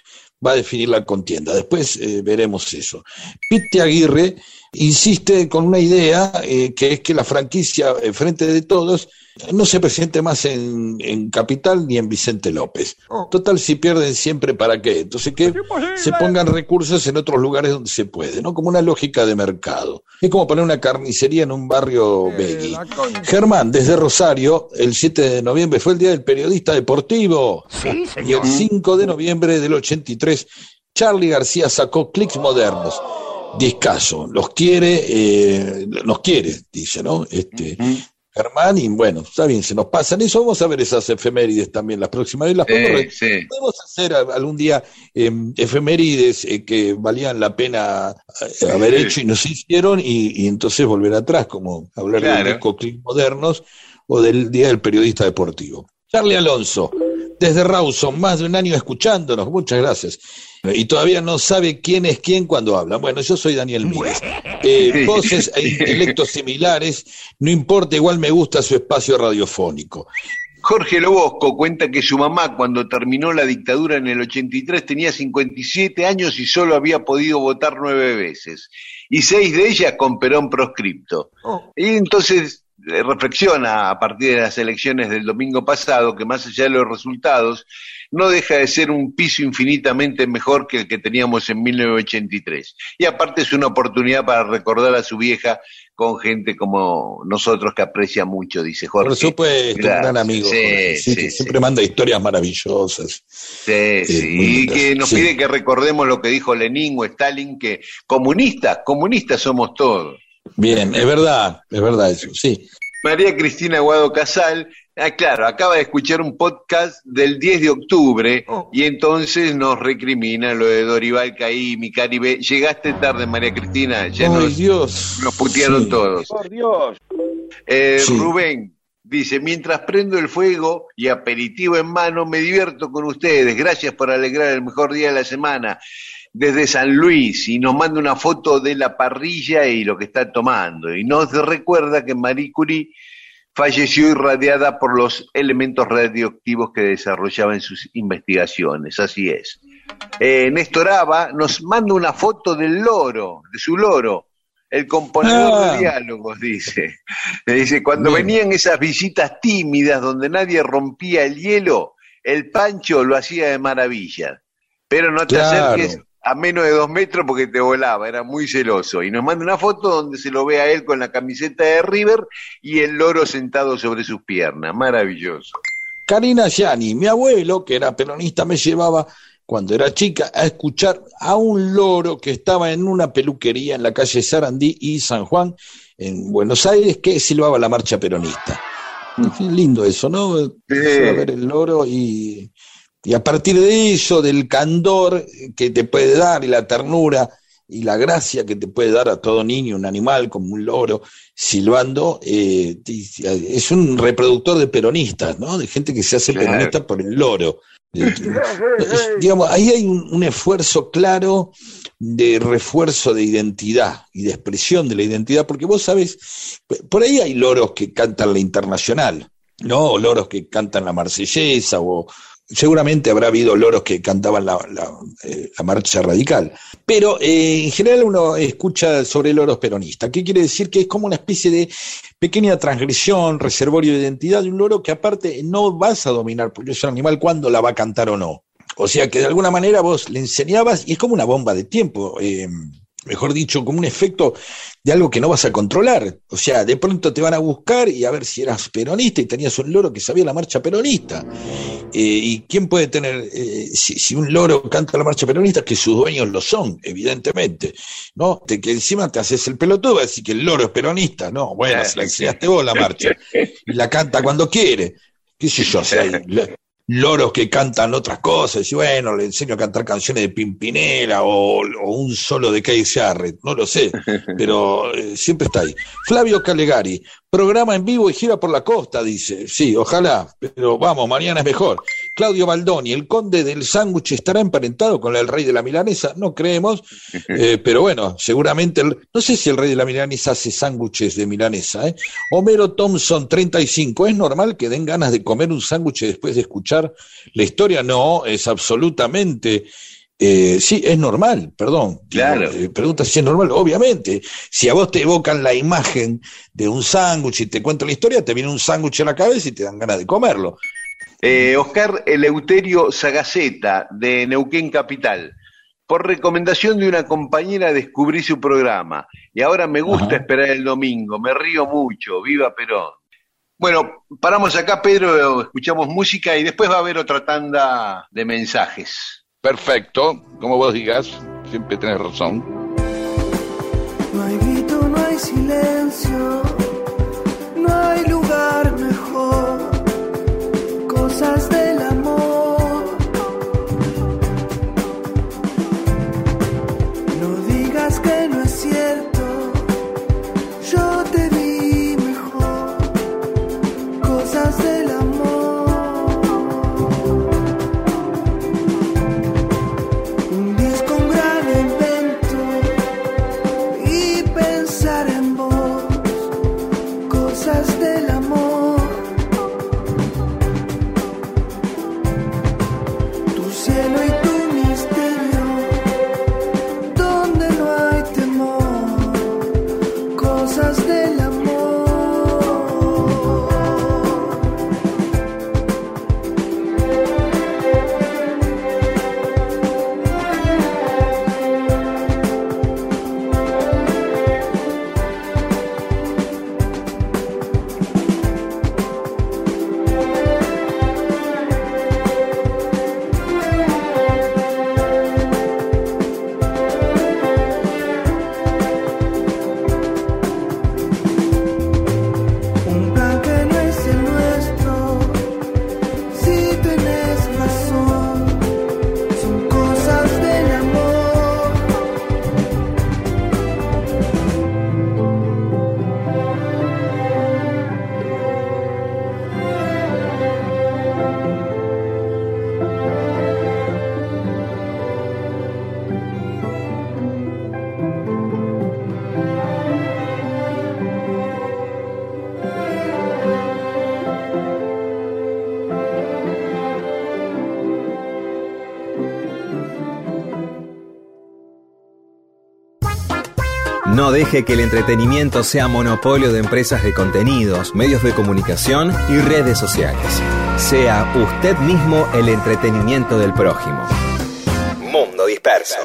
va a definir la contienda. Después eh, veremos eso. Pete Aguirre insiste con una idea eh, que es que la franquicia eh, Frente de Todos no se presente más en, en Capital ni en Vicente López. Total, si pierden siempre, ¿para qué? Entonces que se pongan recursos en otros lugares donde se puede, ¿no? Como una lógica de mercado. Es como poner una carnicería en un barrio Begui. Germán, desde Rosario, el 7 de noviembre fue el Día del Periodista Deportivo. Sí, Y el 5 de noviembre del 83, Charlie García sacó clics modernos. Discaso, los quiere, eh, los quiere, dice, ¿no? Este, Germán, y bueno, está bien, se nos pasan eso, vamos a ver esas efemérides también las próximas veces. Las podemos, sí. podemos hacer a- algún día eh, efemérides eh, que valían la pena eh, haber hecho y no se hicieron, y, y entonces volver atrás, como hablar Claro. de los modernos o del Día del Periodista Deportivo. Charlie Alonso, desde Rawson, más de un año escuchándonos, muchas gracias. Y todavía no sabe quién es quién cuando habla. Bueno, yo soy Daniel Míguez. Eh, voces e intelectos similares, no importa, igual me gusta su espacio radiofónico. Jorge Lobosco cuenta que su mamá, cuando terminó la dictadura en el 83, tenía 57 años y solo había podido votar nueve veces, y seis de ellas con Perón proscripto. Y entonces eh, reflexiona a partir de las elecciones del domingo pasado que más allá de los resultados, no deja de ser un piso infinitamente mejor que el que teníamos en 1983. Y aparte es una oportunidad para recordar a su vieja con gente como nosotros que aprecia mucho, dice Jorge. Por supuesto, un gran amigo. Sí, Jorge, sí, sí, que sí. siempre manda historias maravillosas. Sí, sí, muy y que nos pide que recordemos lo que dijo Lenin o Stalin, que comunistas, comunistas somos todos. Bien, es verdad, es verdad eso, sí. María Cristina Guado Casal, ah, claro, acaba de escuchar un podcast del 10 de octubre y entonces nos recrimina lo de Dorival Caí, mi Caribe. Llegaste tarde, María Cristina, ya nos, Dios. nos putearon Sí. todos. Por Dios. Eh, Sí. Rubén dice, mientras prendo el fuego y aperitivo en mano, me divierto con ustedes. Gracias por alegrar el mejor día de la semana. Desde San Luis y nos manda una foto de la parrilla y lo que está tomando. Y nos recuerda que Marie Curie falleció irradiada por los elementos radioactivos que desarrollaba en sus investigaciones. Así es. Eh, Néstor Aba nos manda una foto del loro, de su loro, el componedor Ah. de diálogos, dice. Dice, cuando Bien. venían esas visitas tímidas donde nadie rompía el hielo, el Pancho lo hacía de maravilla. Pero no te Claro. acerques a menos de dos metros porque te volaba, era muy celoso. Y nos manda una foto donde se lo ve a él con la camiseta de River y el loro sentado sobre sus piernas. Maravilloso. Karina Yani, mi abuelo, que era peronista, me llevaba cuando era chica a escuchar a un loro que estaba en una peluquería en la calle Sarandí y San Juan, en Buenos Aires, que silbaba la marcha peronista. Qué lindo eso, ¿no? Ver el loro y, y a partir de eso, del candor que te puede dar y la ternura y la gracia que te puede dar a todo niño, un animal como un loro, silbando, eh, es un reproductor de peronistas, ¿no? De gente que se hace peronista por el loro. Eh, digamos, ahí hay un, un esfuerzo claro de refuerzo de identidad y de expresión de la identidad, porque vos sabés, por ahí hay loros que cantan la internacional, ¿no? O loros que cantan la marsellesa o, seguramente habrá habido loros que cantaban la, la, eh, marcha radical, pero eh, en general uno escucha sobre loros peronistas. ¿Qué quiere decir? Que es como una especie de pequeña transgresión, reservorio de identidad de un loro que aparte no vas a dominar, porque es un animal, cuándo la va a cantar o no. O sea que de alguna manera vos le enseñabas, y es como una bomba de tiempo. Eh, mejor dicho, como un efecto de algo que no vas a controlar. O sea, de pronto te van a buscar y a ver si eras peronista y tenías un loro que sabía la marcha peronista. Eh, ¿Y quién puede tener, eh, si, si, un loro canta la marcha peronista, que sus dueños lo son, evidentemente? ¿No? De que encima te haces el pelotudo, vas a decir que el loro es peronista. No, bueno, se la enseñaste vos la marcha. Y la canta cuando quiere. ¿Qué sé yo? O sea, loros que cantan otras cosas, y bueno, le enseño a cantar canciones de Pimpinela o, o un solo de Kay Jarrett, no lo sé, pero eh, siempre está ahí. Flavio Calegari, programa en vivo y gira por la costa, dice, sí, ojalá, pero vamos, mañana es mejor. Claudio Baldoni, el conde del sándwich estará emparentado con el rey de la milanesa, no creemos, eh, pero bueno, seguramente, el, no sé si el rey de la milanesa hace sándwiches de milanesa. ¿eh? Homero Thompson, 35, ¿es normal que den ganas de comer un sándwich después de escuchar la historia? No, es absolutamente... Eh, sí, es normal, perdón. Claro. Eh, pregunta si es normal, obviamente. Si a vos te evocan la imagen de un sándwich y te cuento la historia, te viene un sándwich a la cabeza y te dan ganas de comerlo. Eh, Oscar Eleuterio Sagaceta, de Neuquén Capital. Por recomendación de una compañera descubrí su programa y ahora me gusta Ajá. esperar el domingo, me río mucho, viva Perón. Bueno, paramos acá, Pedro, escuchamos música y después va a haber otra tanda de mensajes. Perfecto, como vos digas, siempre tenés razón. No hay grito, no hay silencio, no hay lugar mejor. Cosas del No deje que el entretenimiento sea monopolio de empresas de contenidos, medios de comunicación y redes sociales. Sea usted mismo el entretenimiento del prójimo. Mundo Disperso.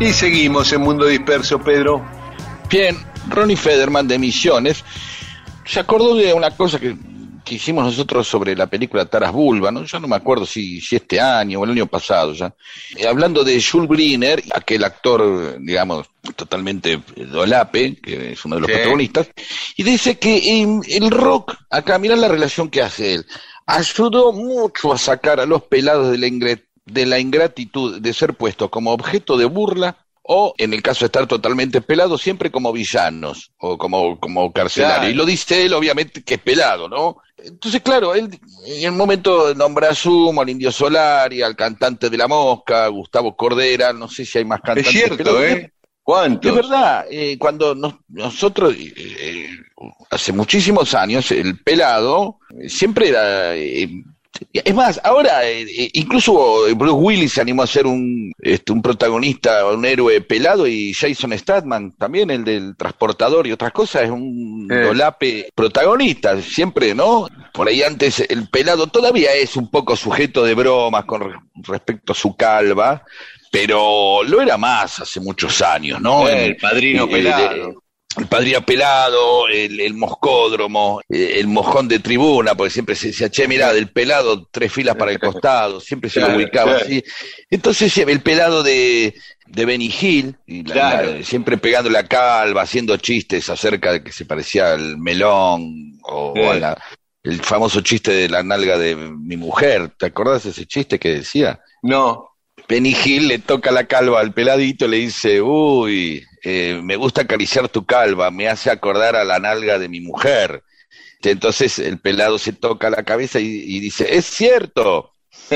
Y seguimos en Mundo Disperso, Pedro. Bien, Ronnie Federman de Misiones se acordó de una cosa que, que hicimos nosotros sobre la película Taras Bulba, ¿no? Yo no me acuerdo si, si este año o el año pasado ya. Eh, hablando de Jules Briner, aquel actor, digamos, totalmente dolape, que es uno de los Sí. protagonistas, y dice que en el rock, acá mirá la relación que hace él, ayudó mucho a sacar a los pelados de la, de la ingratitud de ser puestos como objeto de burla o, en el caso de estar totalmente pelados, siempre como villanos o como, como carcelarios. Claro. Y lo dice él, obviamente, que es pelado, ¿no? Entonces, claro, él en un momento nombra a Sumo, al Indio Solari, al cantante de La Mosca, Gustavo Cordera, no sé si hay más Es cantantes cierto, pelados. ¿eh? ¿Cuántos? Es verdad, eh, cuando nos- nosotros, eh, eh, hace muchísimos años, el pelado eh, siempre era... es más, ahora eh, eh, incluso Bruce Willis se animó a ser un, este, un protagonista, un héroe pelado y Jason Statham también, el del transportador y otras cosas, es un Eh. dolape protagonista, siempre, ¿no? Por ahí antes el pelado todavía es un poco sujeto de bromas con re- respecto a su calva, pero lo era más hace muchos años, ¿no? El padrino pelado. El padrino pelado, el, el moscódromo, eh, el mojón de tribuna, porque siempre se decía, che, mirá, del pelado, tres filas para el costado, siempre se lo ubicaba claro. así. Entonces, sí, el pelado de, de Benny Hill, y la- Claro. la- siempre pegando la calva, haciendo chistes acerca de que se parecía al melón, o, Sí. o a la- el famoso chiste de la nalga de mi mujer. ¿Te acordás de ese chiste que decía? No. Benny Hill le toca la calva al peladito, le dice, uy, eh, me gusta acariciar tu calva, me hace acordar a la nalga de mi mujer. Entonces el pelado se toca la cabeza y, y dice, es cierto.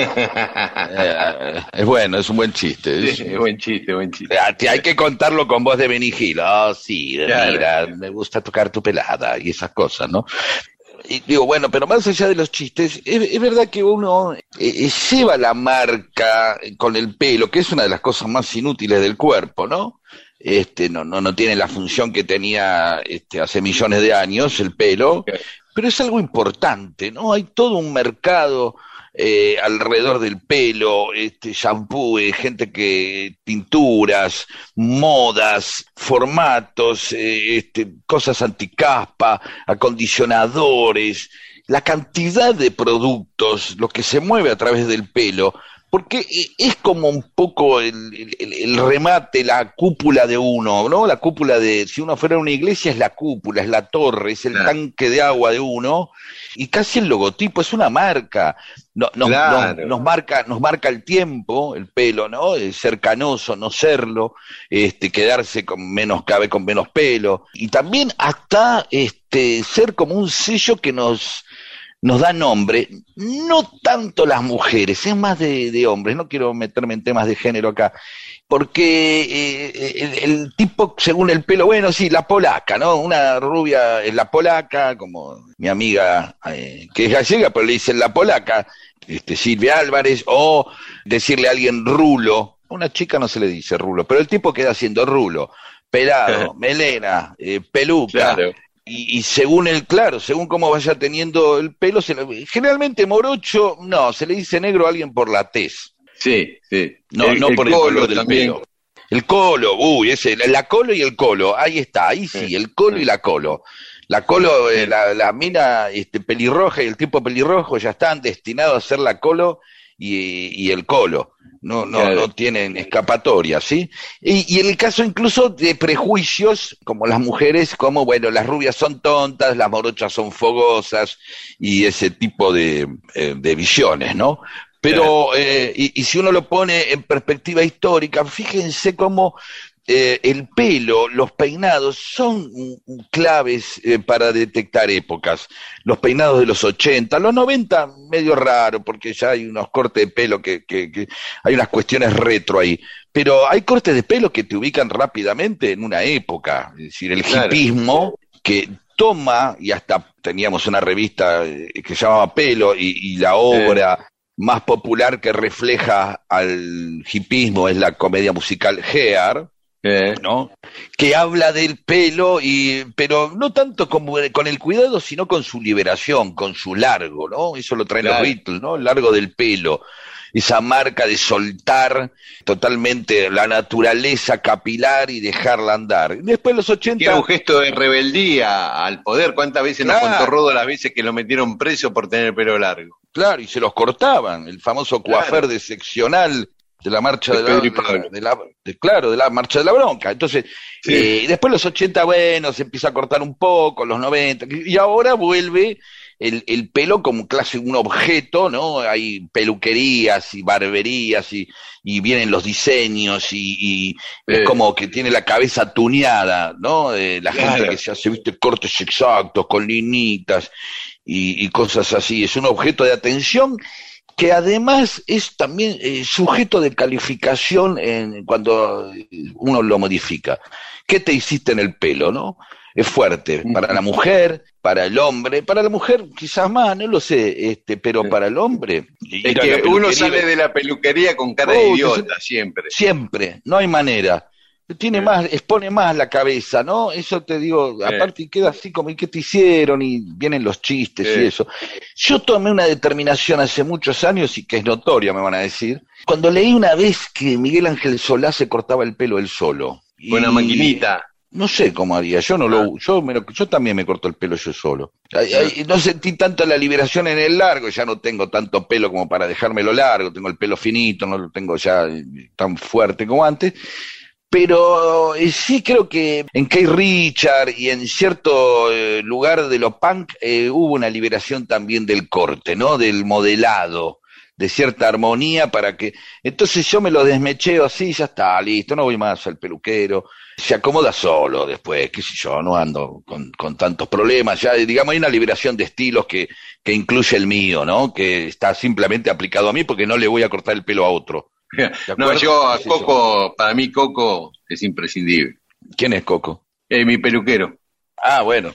Eh, es bueno, es un buen chiste. Sí, Es- buen chiste, buen chiste. Ah, hay que contarlo con voz de Benny Hill. Oh, sí, Claro. mira, me gusta tocar tu pelada y esas cosas, ¿no? Y digo, bueno, pero más allá de los chistes, es, es verdad que uno eh, eh, lleva la marca con el pelo, que es una de las cosas más inútiles del cuerpo, ¿no? Este, no, no, no tiene la función que tenía este, hace millones de años el pelo, pero es algo importante, ¿no? Hay todo un mercado eh, alrededor del pelo, este shampoo, eh, gente que tinturas, modas, formatos, eh, este, cosas anticaspa, acondicionadores, la cantidad de productos, lo que se mueve a través del pelo, porque eh, es como un poco el, el- el remate, la cúpula de uno, ¿no? La cúpula de, si uno fuera a una iglesia es la cúpula, es la torre, es el tanque de agua de uno, y casi el logotipo es una marca. No, no- Claro. no- nos marca, nos marca el tiempo, el pelo, ¿no? El ser canoso, no serlo, este, quedarse con menos, cabe con menos pelo, y también hasta este, ser como un sello que nos, nos da nombre, no tanto las mujeres, es más de, de hombres, no quiero meterme en temas de género acá, porque eh, el, el tipo, según el pelo, bueno, sí, la polaca, ¿no? Una rubia es la polaca, como mi amiga, eh, que es gallega, pero le dicen la polaca, este, Silvia Álvarez, o decirle a alguien rulo, a una chica no se le dice rulo, pero el tipo queda haciendo rulo, pelado, melena, eh, peluca, Claro. y, y según el, claro, según cómo vaya teniendo el pelo, se le- generalmente morocho, no, se le dice negro a alguien por la tez, Sí, sí. no, El- no el por el colo color del también. pelo. El colo, uy, ese, la, colo y el colo, ahí está, ahí sí, Sí. el colo y la colo. La colo, eh, la, la mina este, pelirroja y el tipo pelirrojo ya están destinados a ser la colo y, y el colo. No, no, Claro. no tienen escapatoria, ¿sí? Y, y en el caso incluso de prejuicios, como las mujeres, como, bueno, las rubias son tontas, las morochas son fogosas y ese tipo de, eh, de visiones, ¿no? Pero, eh, y, y si uno lo pone en perspectiva histórica, fíjense cómo eh, el pelo, los peinados son claves eh, para detectar épocas. Los peinados de los 80, los 90 medio raro porque ya hay unos cortes de pelo que, que- que hay unas cuestiones retro ahí. Pero hay cortes de pelo que te ubican rápidamente en una época. Es decir, el Claro. hipismo que toma, y hasta teníamos una revista eh, que se llamaba Pelo, y, y la obra más popular que refleja al hipismo es la comedia musical Hair, Eh, ¿no? Que habla del pelo, y, pero no tanto como con el cuidado, sino con su liberación, con su largo, ¿no? Eso lo traen Claro. los Beatles, ¿no? El largo del pelo. Esa marca de soltar totalmente la naturaleza capilar y dejarla andar. Después los que 80... era un gesto de rebeldía al poder. ¿Cuántas veces Claro. nos contó Rodo las veces que lo metieron preso por tener el pelo largo? Claro, y se los cortaban, el famoso Claro. coafer de seccional de la marcha la, de la- de- claro, de la marcha de la bronca. Entonces, Sí. eh, después los 80, bueno, se empieza a cortar un poco, los 90, y ahora vuelve el, el pelo como clase, un objeto, ¿no? Hay peluquerías y barberías y, y vienen los diseños y, y es como que tiene la cabeza tuneada, ¿no? Eh, la gente que se hace, viste, cortes exactos, con linitas y, y cosas así. Es un objeto de atención que además es también eh, sujeto de calificación en, cuando uno lo modifica. ¿Qué te hiciste en el pelo, no? Es fuerte para la mujer, para el hombre, para la mujer quizás más, no lo sé, este, pero para el hombre. y- Es y que uno sale de la peluquería con cara de idiota, siempre. Siempre, no hay manera. Tiene Sí. más, expone más la cabeza, ¿no? Eso te digo, Sí. aparte y queda así como, ¿y qué te hicieron? Y vienen los chistes Sí. y eso. Yo tomé una determinación hace muchos años y que es notoria, me van a decir. Cuando leí una vez que Miguel Ángel Solá se cortaba el pelo él solo. Con una Y- maquinita. No sé cómo haría, yo no Ah. lo, yo, me lo- yo también me corto el pelo yo solo. Ay, ay, no sentí tanto la liberación en el largo, ya no tengo tanto pelo como para dejármelo largo, tengo el pelo finito, no lo tengo ya eh, tan fuerte como antes. Pero eh, sí creo que en Kay Richard y en cierto eh, lugar de lo punk eh, hubo una liberación también del corte, ¿no? Del modelado, de cierta armonía para que... Entonces yo me lo desmecheo así, ya está, listo, no voy más al peluquero, se acomoda solo después, qué sé yo, no ando con, con tantos problemas, ya digamos hay una liberación de estilos que, que incluye el mío, ¿no? Que está simplemente aplicado a mí porque no le voy a cortar el pelo a otro. ¿De No, yo a. Coco, para mí Coco es imprescindible. ¿Quién es Coco? Es mi peluquero. Ah, bueno,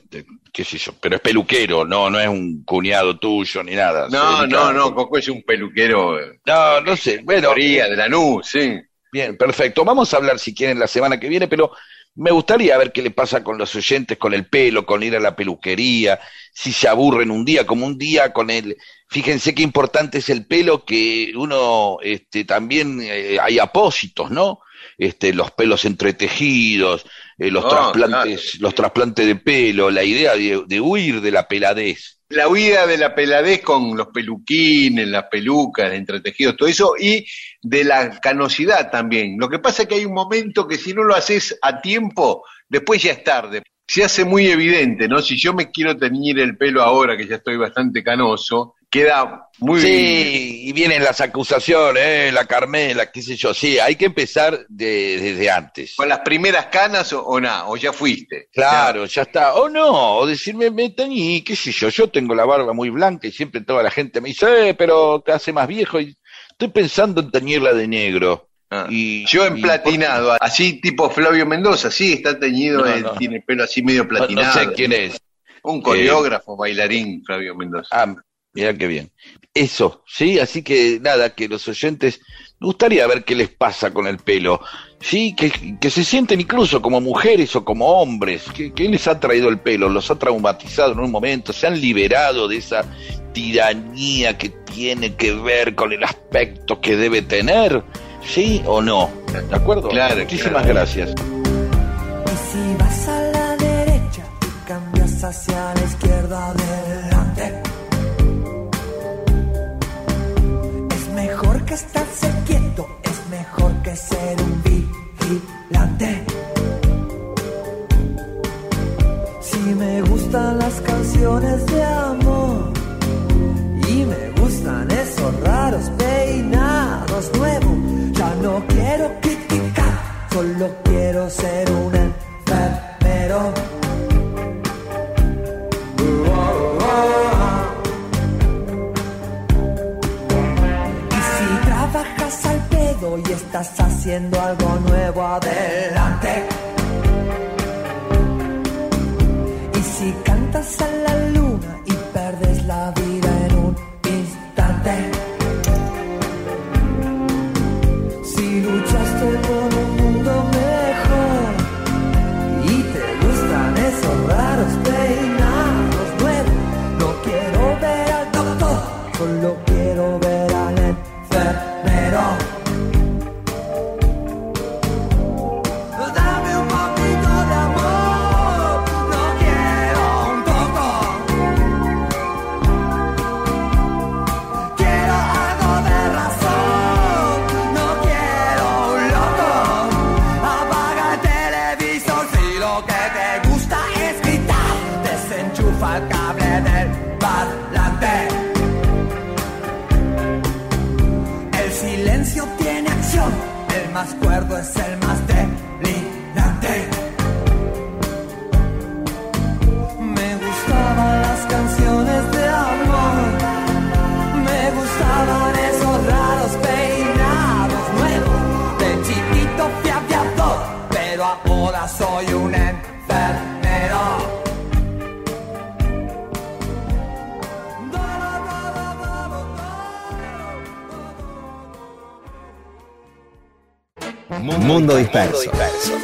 qué sé yo, pero es peluquero, no, no es un cuñado tuyo ni nada. No, no, no, Coco es un peluquero eh, No, no sé, bueno, teoría de la NUS, sí. bien, perfecto. Vamos a hablar si quieren la semana que viene, pero me gustaría ver qué le pasa con los oyentes, con el pelo, con ir a la peluquería, si se aburren un día, como un día con el... Fíjense qué importante es el pelo, que uno este, también eh, hay apósitos, ¿no? Este, los pelos entretejidos, eh, los Ah, trasplantes, los trasplantes de pelo, la idea de, de huir de la peladez. La huida de la peladez con los peluquines, las pelucas, entretejidos, todo eso, y de la canosidad también. Lo que pasa es que hay un momento que si no lo haces a tiempo, después ya es tarde. Se hace muy evidente, ¿no? Si yo me quiero teñir el pelo ahora, que ya estoy bastante canoso, queda muy... Sí, y vienen las acusaciones, eh, la Carmela, qué sé yo. Sí, hay que empezar de- desde antes. ¿Con las primeras canas o, o nada? ¿O ya fuiste? Claro, ya está. O no, o decirme, me teñí, qué sé yo. Yo tengo la barba muy blanca y siempre toda la gente me dice, eh, pero te hace más viejo. Y estoy pensando en teñirla de negro. Ah. Y, Yo en y- platinado, así tipo Flavio Mendoza, sí, está teñido, No, eh, no. tiene el pelo así medio platinado. no sé quién es. Un coreógrafo, bailarín, Flavio Mendoza. Ah, mira qué bien. Eso, sí, así que nada, que los oyentes, me gustaría ver qué les pasa con el pelo. Sí, que, que se sienten incluso como mujeres o como hombres. ¿Qué, qué les ha traído el pelo? ¿Los ha traumatizado en un momento? ¿Se han liberado de esa tiranía que tiene que ver con el aspecto que debe tener? ¿Sí o no? ¿De acuerdo? Claro, Muchísimas claro. gracias. Y si vas a la derecha y cambias hacia la izquierda adelante, es mejor que estarse quieto, es mejor que ser un vigilante. Si me gustan las canciones de amor y me gustan esos raros peinados nuevos, no quiero criticar, solo quiero ser un enfermero. Y si trabajas al pedo y estás haciendo algo nuevo, adelante. Y si cantas a Mundo Disperso.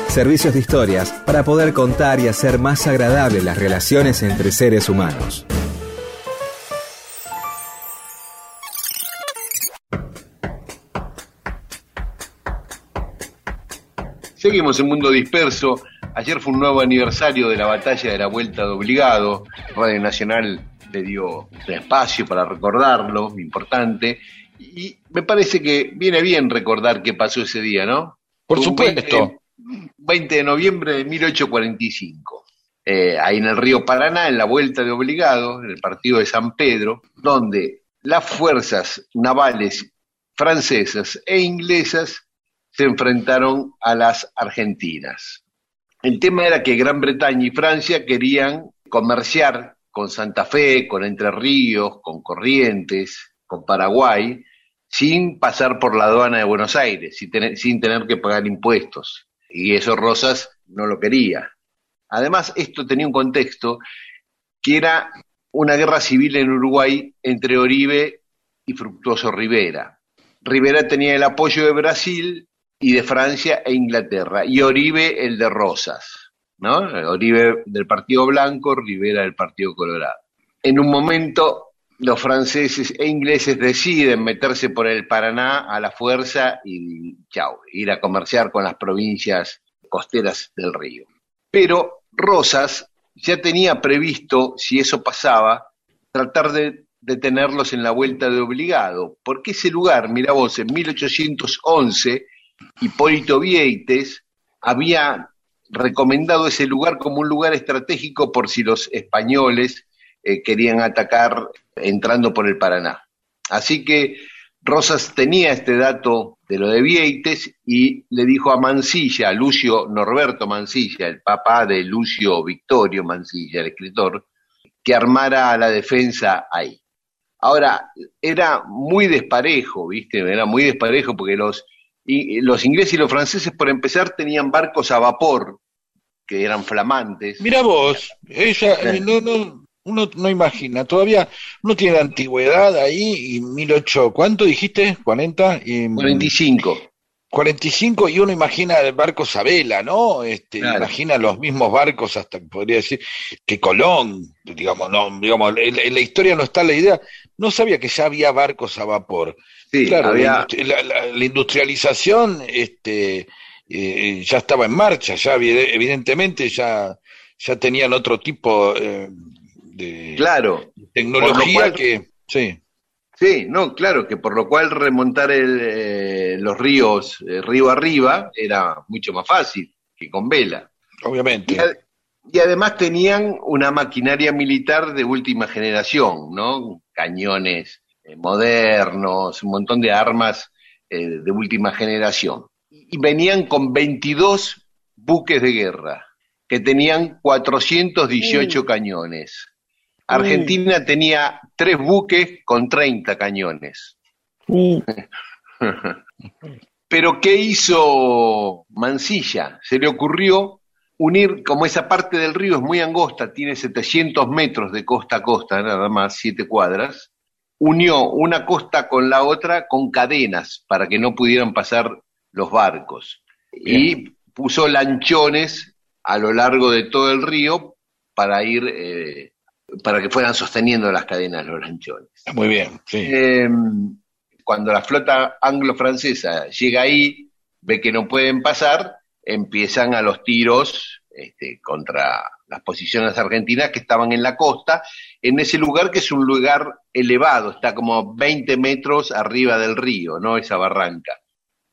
Servicios de historias para poder contar y hacer más agradables las relaciones entre seres humanos. Seguimos en Mundo Disperso. Ayer fue un nuevo aniversario de la batalla de la Vuelta de Obligado. Radio Nacional le dio un espacio para recordarlo, importante. Y me parece que viene bien recordar qué pasó ese día, ¿no? Por supuesto. 20, 20 de noviembre de 1845. eh, ahí en el río Paraná, en la Vuelta de Obligado, en el partido de San Pedro, donde las fuerzas navales francesas e inglesas se enfrentaron a las argentinas. El tema era que Gran Bretaña y Francia querían comerciar con Santa Fe, con Entre Ríos, con Corrientes, con Paraguay, sin pasar por la aduana de Buenos Aires, sin tener, sin tener que pagar impuestos. Y eso Rosas no lo quería. Además, esto tenía un contexto que era una guerra civil en Uruguay entre Oribe y Fructuoso Rivera. Rivera tenía el apoyo de Brasil y de Francia e Inglaterra, y Oribe el de Rosas, ¿no? Oribe del Partido Blanco, Rivera del Partido Colorado. En un momento los franceses e ingleses deciden meterse por el Paraná a la fuerza y chao, ir a comerciar con las provincias costeras del río. Pero Rosas ya tenía previsto, si eso pasaba, tratar de detenerlos en la vuelta de obligado, porque ese lugar, mira vos, en 1811, Hipólito Vieites había recomendado ese lugar como un lugar estratégico por si los españoles eh, querían atacar entrando por el Paraná. Así que Rosas tenía este dato de lo de Vieites y le dijo a Mansilla, a Lucio Norberto Mansilla, el papá de Lucio Victorio Mansilla, el escritor, que armara la defensa ahí. Ahora, era muy desparejo, ¿viste? Era muy desparejo porque los, y, los ingleses y los franceses, por empezar, tenían barcos a vapor, que eran flamantes. Mira vos, ella, no, no, uno no imagina, todavía uno tiene la antigüedad ahí y 18, ¿cuánto dijiste? 40 y 45. 45 y uno imagina barcos a vela, ¿no? Este, Claro. imagina los mismos barcos hasta podría decir que Colón, digamos, no, digamos, en, en la historia no está la idea, no sabía que ya había barcos a vapor. Sí, claro, había, la, industri- la- la- la industrialización este, eh, ya estaba en marcha, ya evide- evidentemente ya, ya tenían otro tipo eh, de claro, tecnología cual- que, sí, Sí, no, claro, que por lo cual remontar el, eh, los ríos eh, río arriba era mucho más fácil que con vela. obviamente. Y, ad- y además tenían una maquinaria militar de última generación, ¿no? Cañones eh, modernos, un montón de armas eh, de última generación. Y venían con 22 buques de guerra, que tenían 418 cañones. Argentina tenía tres buques con 30 cañones. Pero ¿qué hizo Mansilla? Se le ocurrió unir, como esa parte del río es muy angosta, tiene 700 metros de costa a costa, nada más, siete cuadras, unió una costa con la otra con cadenas para que no pudieran pasar los barcos. Y puso lanchones a lo largo de todo el río para ir, eh, para que fueran sosteniendo las cadenas los lanchones. Muy bien, sí. Eh, cuando la flota anglo-francesa llega ahí, ve que no pueden pasar, empiezan a los tiros este, contra las posiciones argentinas que estaban en la costa, en ese lugar que es un lugar elevado, está como 20 metros arriba del río, ¿no? Esa barranca.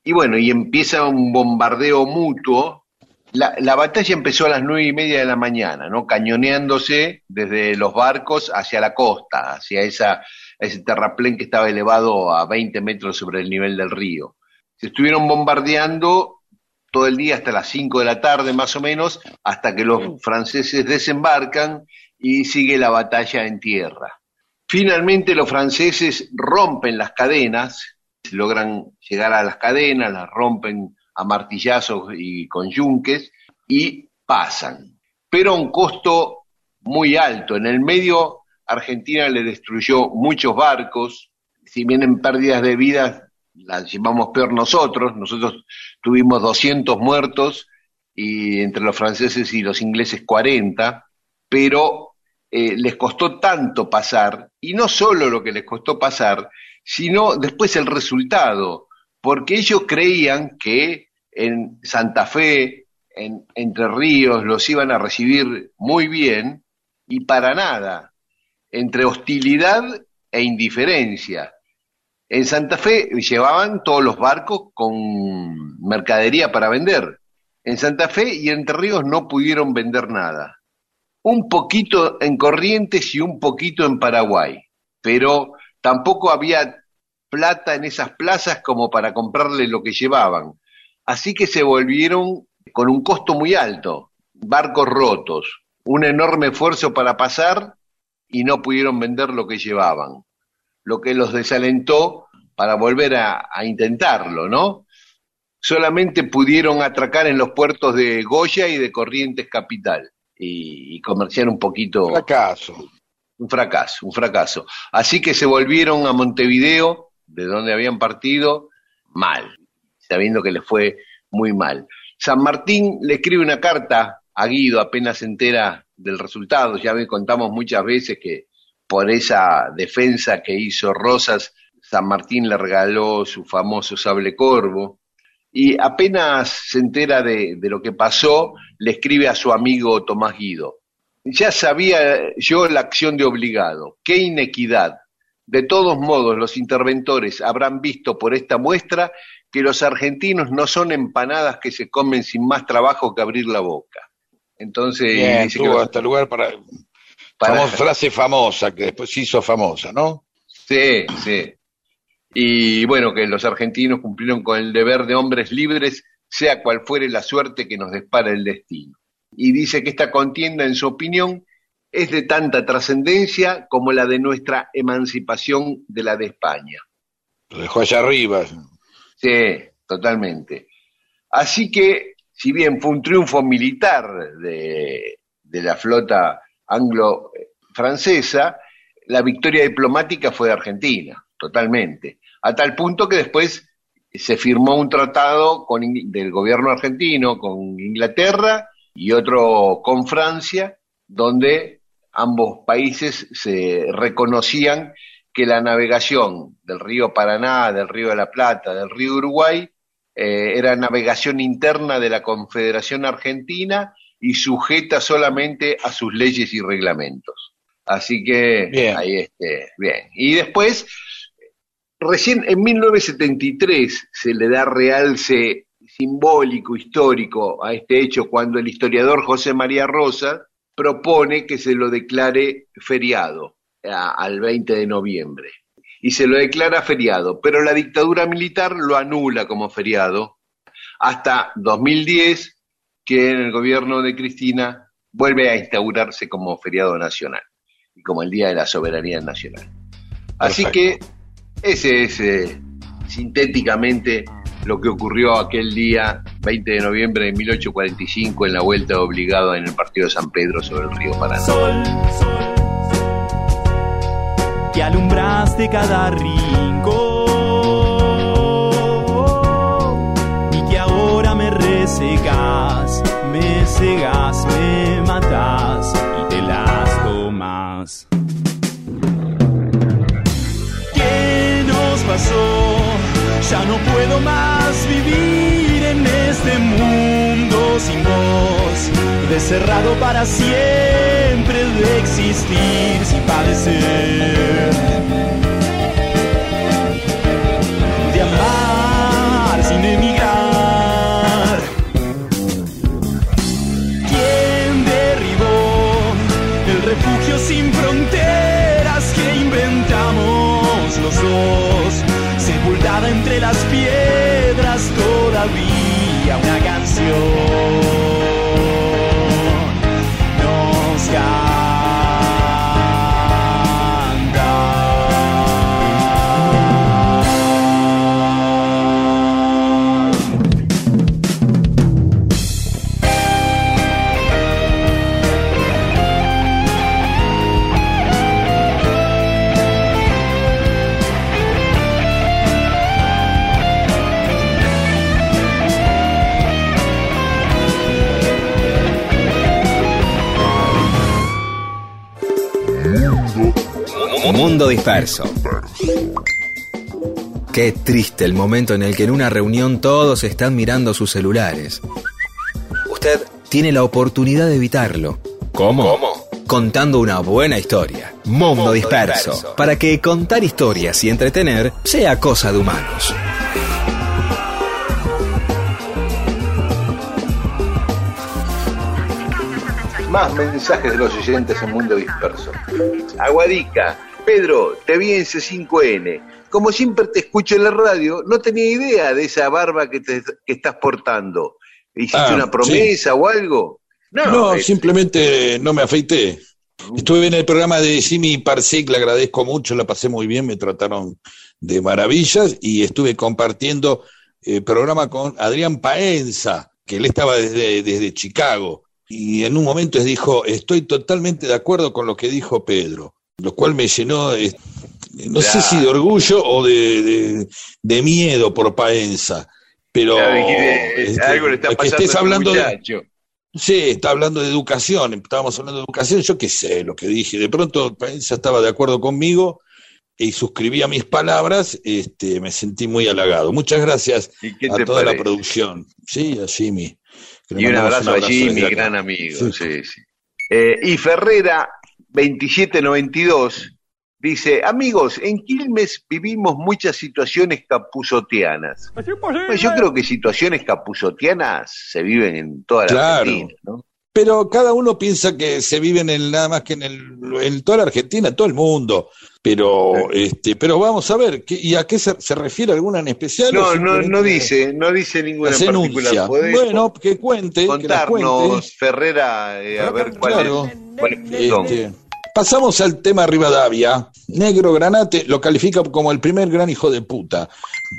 Y bueno, y empieza un bombardeo mutuo. La, la batalla empezó a las nueve y media de la mañana, ¿no? Cañoneándose desde los barcos hacia la costa, hacia esa, ese terraplén que estaba elevado a 20 metros sobre el nivel del río. Se estuvieron bombardeando todo el día hasta las 5 de la tarde más o menos, hasta que los franceses desembarcan y sigue la batalla en tierra. Finalmente los franceses rompen las cadenas, logran llegar a las cadenas, las rompen a martillazos y con yunques, y pasan, pero a un costo muy alto. En el medio, Argentina le destruyó muchos barcos, si bien en pérdidas de vidas las llevamos peor nosotros, nosotros tuvimos 200 muertos y entre los franceses y los ingleses 40, pero eh, les costó tanto pasar, y no solo lo que les costó pasar, sino después el resultado, porque ellos creían que en Santa Fe, en Entre Ríos, los iban a recibir muy bien, y para nada, entre hostilidad e indiferencia. En Santa Fe llevaban todos los barcos con mercadería para vender. En Santa Fe y Entre Ríos no pudieron vender nada. Un poquito en Corrientes y un poquito en Paraguay, pero tampoco había plata en esas plazas como para comprarle lo que llevaban. Así que se volvieron con un costo muy alto, barcos rotos, un enorme esfuerzo para pasar y no pudieron vender lo que llevaban, lo que los desalentó para volver a, a intentarlo, ¿no? Solamente pudieron atracar en los puertos de Goya y de Corrientes Capital y, y comerciar un poquito. Fracaso. Un fracaso, un fracaso. Así que se volvieron a Montevideo, de donde habían partido, mal, sabiendo que les fue muy mal. San Martín le escribe una carta a Guido apenas se entera del resultado. Ya me contamos muchas veces que por esa defensa que hizo Rosas, San Martín le regaló su famoso sable corvo. Y apenas se entera de, de lo que pasó, le escribe a su amigo Tomás Guido. Ya sabía yo la acción de obligado. ¡Qué inequidad! De todos modos, los interventores habrán visto por esta muestra que los argentinos no son empanadas que se comen sin más trabajo que abrir la boca. Entonces, Bien, dice que hasta lugar para, para- frase famosa que después se hizo famosa, ¿no? Sí, sí. Y bueno, que los argentinos cumplieron con el deber de hombres libres, sea cual fuere la suerte que nos despara el destino. Y dice que esta contienda, en su opinión, es de tanta trascendencia como la de nuestra emancipación de la de España. Lo dejó allá arriba. Sí, totalmente. Así que, si bien fue un triunfo militar de, de la flota anglo-francesa, la victoria diplomática fue de Argentina, totalmente. A tal punto que después se firmó un tratado con, del gobierno argentino con Inglaterra y otro con Francia, donde ambos países se reconocían que la navegación del río Paraná, del río de la Plata, del río Uruguay, eh, era navegación interna de la Confederación Argentina y sujeta solamente a sus leyes y reglamentos. Así que Bien. ahí este, bien. Y después, recién en 1973 se le da realce simbólico, histórico a este hecho cuando el historiador José María Rosa propone que se lo declare feriado a- al 20 de noviembre. Y se lo declara feriado, pero la dictadura militar lo anula como feriado hasta 2010, que en el gobierno de Cristina vuelve a instaurarse como feriado nacional y como el Día de la Soberanía Nacional. Así que ese es eh, sintéticamente lo que ocurrió aquel día 20 de noviembre de 1845 en la vuelta obligada en el partido de San Pedro sobre el río Paraná. Sol, que alumbraste cada rincón y que ahora me resegas, me cegas, me matas y te las tomas. ¿Qué nos pasó? Ya no puedo más vivir en este mundo sin voz, deserrado para siempre de existir sin padecer, de amar sin emigrar. ¿Quién derribó el refugio sin fronteras que inventamos los dos? Sepultada entre las piedras todavía canción Mundo disperso. Qué triste el momento en el que en una reunión todos están mirando sus celulares. Usted tiene la oportunidad de evitarlo. ¿Cómo? Contando una buena historia. Mundo, disperso. Para que contar historias y entretener sea cosa de humanos. Más mensajes de los oyentes en Mundo Disperso. Aguadica, Pedro, te vi en C5N. Como siempre te escucho en la radio, no tenía idea de esa barba que, te, que estás portando. ¿Hiciste Ah, una promesa o algo? No, es- simplemente no me afeité. Estuve en el programa de Jimmy Parsec, le agradezco mucho, la pasé muy bien, me trataron de maravillas y estuve compartiendo eh, programa con Adrián Paenza, que él estaba desde, desde Chicago. Y en un momento dijo, estoy totalmente de acuerdo con lo que dijo Pedro, lo cual me llenó, eh, no sé si de orgullo o de, de- de miedo por Paenza. Pero Claro, este, algo le está que pasando estés hablando de. Sí, está hablando de educación, estábamos hablando de educación, yo qué sé lo que dije. De pronto Paenza estaba de acuerdo conmigo y suscribía mis palabras, este, me sentí muy halagado. Muchas gracias ¿Y qué a toda la producción. Sí, a Jimmy. Y un abrazo, a Jimmy, gran amigo. Sí. Sí, sí. Eh, y Ferrera 2792 dice, amigos, en Quilmes vivimos muchas situaciones capuzotianas. Bueno, yo creo que situaciones capuzotianas se viven en toda la Claro. Argentina, ¿no? Pero cada uno piensa que se vive en el, nada más que en, el, en toda la Argentina, en todo el mundo. Pero, este, pero vamos a ver, ¿qué- ¿y a qué se, se refiere alguna en especial? No, no, no dice, no dice ninguna en particular. ¿Podés Bueno, que cuente, que contarnos, Ferrera, eh, a ver cuál Claro. es, cuáles son? Este, pasamos al tema Rivadavia. Negro Granate lo califica como el primer gran hijo de puta.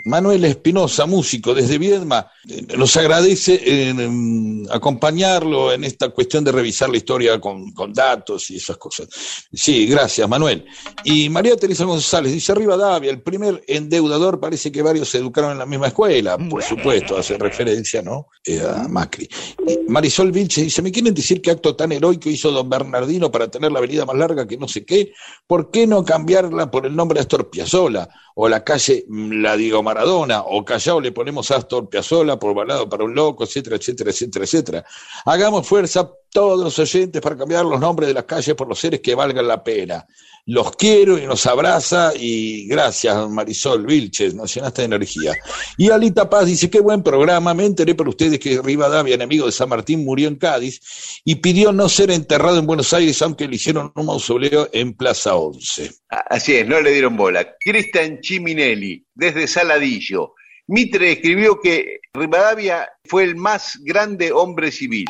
Manuel Espinosa, músico desde Viedma, nos agradece eh, em, acompañarlo en esta cuestión de revisar la historia con, con datos y esas cosas. Sí, gracias, Manuel. Y María Teresa González dice: Rivadavia, el primer endeudador, parece que varios se educaron en la misma escuela, por supuesto, hace referencia ¿no? Eh, a Macri. Y Marisol Vilche dice: ¿Me quieren decir qué acto tan heroico hizo don Bernardino para tener la avenida más larga que no sé qué? ¿Por qué no cambiarla por el nombre Astor Piazzolla? O la calle mm, la Diego Maradona, o Callao le ponemos Astor Piazzolla por balado para un loco, etcétera, etcétera, etcétera, etcétera. Hagamos fuerza todos los oyentes para cambiar los nombres de las calles por los seres que valgan la pena. Los quiero y nos abraza y gracias Marisol Vilches, nos de energía. Y Alita Paz dice, qué buen programa, me enteré por ustedes que Rivadavia, enemigo de San Martín, murió en Cádiz y pidió no ser enterrado en Buenos Aires, aunque le hicieron un mausoleo en Plaza 11. Así es, no le dieron bola. Cristian Chiminelli, desde Saladillo. Mitre escribió que Rivadavia fue el más grande hombre civil.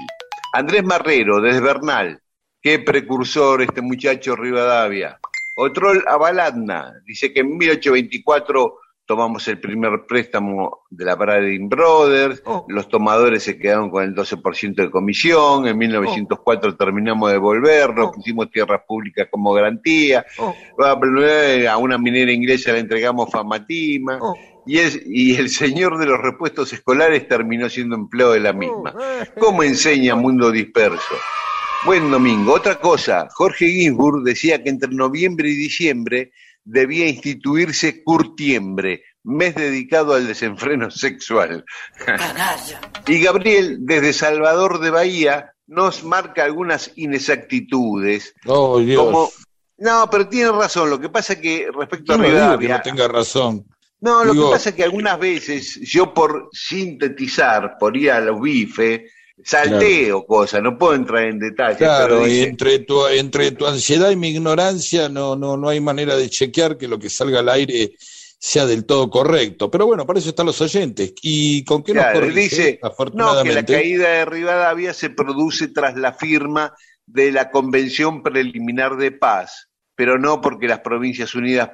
Andrés Marrero, desde Bernal. Qué precursor este muchacho Rivadavia. Otrol Avaladna dice que en 1824 tomamos el primer préstamo de la Paradine Brothers, los tomadores se quedaron con el 12% de comisión, en 1904 terminamos de devolvernos, pusimos tierras públicas como garantía, a una minera inglesa le entregamos Famatima, y, es, y el señor de los repuestos escolares terminó siendo empleado de la misma. ¿Cómo enseña Mundo Disperso? Buen domingo. Otra cosa, Jorge Ginsburg decía que entre noviembre y diciembre debía instituirse Curtiembre, mes dedicado al desenfreno sexual. y Gabriel, desde Salvador de Bahía, nos marca algunas inexactitudes. Oh, Dios. Como, no, pero tiene razón. Lo que pasa es que respecto Yo a no digo que Rivadavia, no tenga razón. no, lo Digo- que pasa es que algunas veces yo por sintetizar, por ir a los bifes, salteo cosas, no puedo entrar en detalles. Claro, pero y entre tu, entre tu ansiedad y mi ignorancia no, no, no hay manera de chequear que lo que salga al aire sea del todo correcto. Pero bueno, para eso están los oyentes. ¿Y con qué nos Claro, corrige? dice, no, que la Afortunadamente. caída de Rivadavia se produce tras la firma de la Convención Preliminar de Paz, pero no porque las Provincias Unidas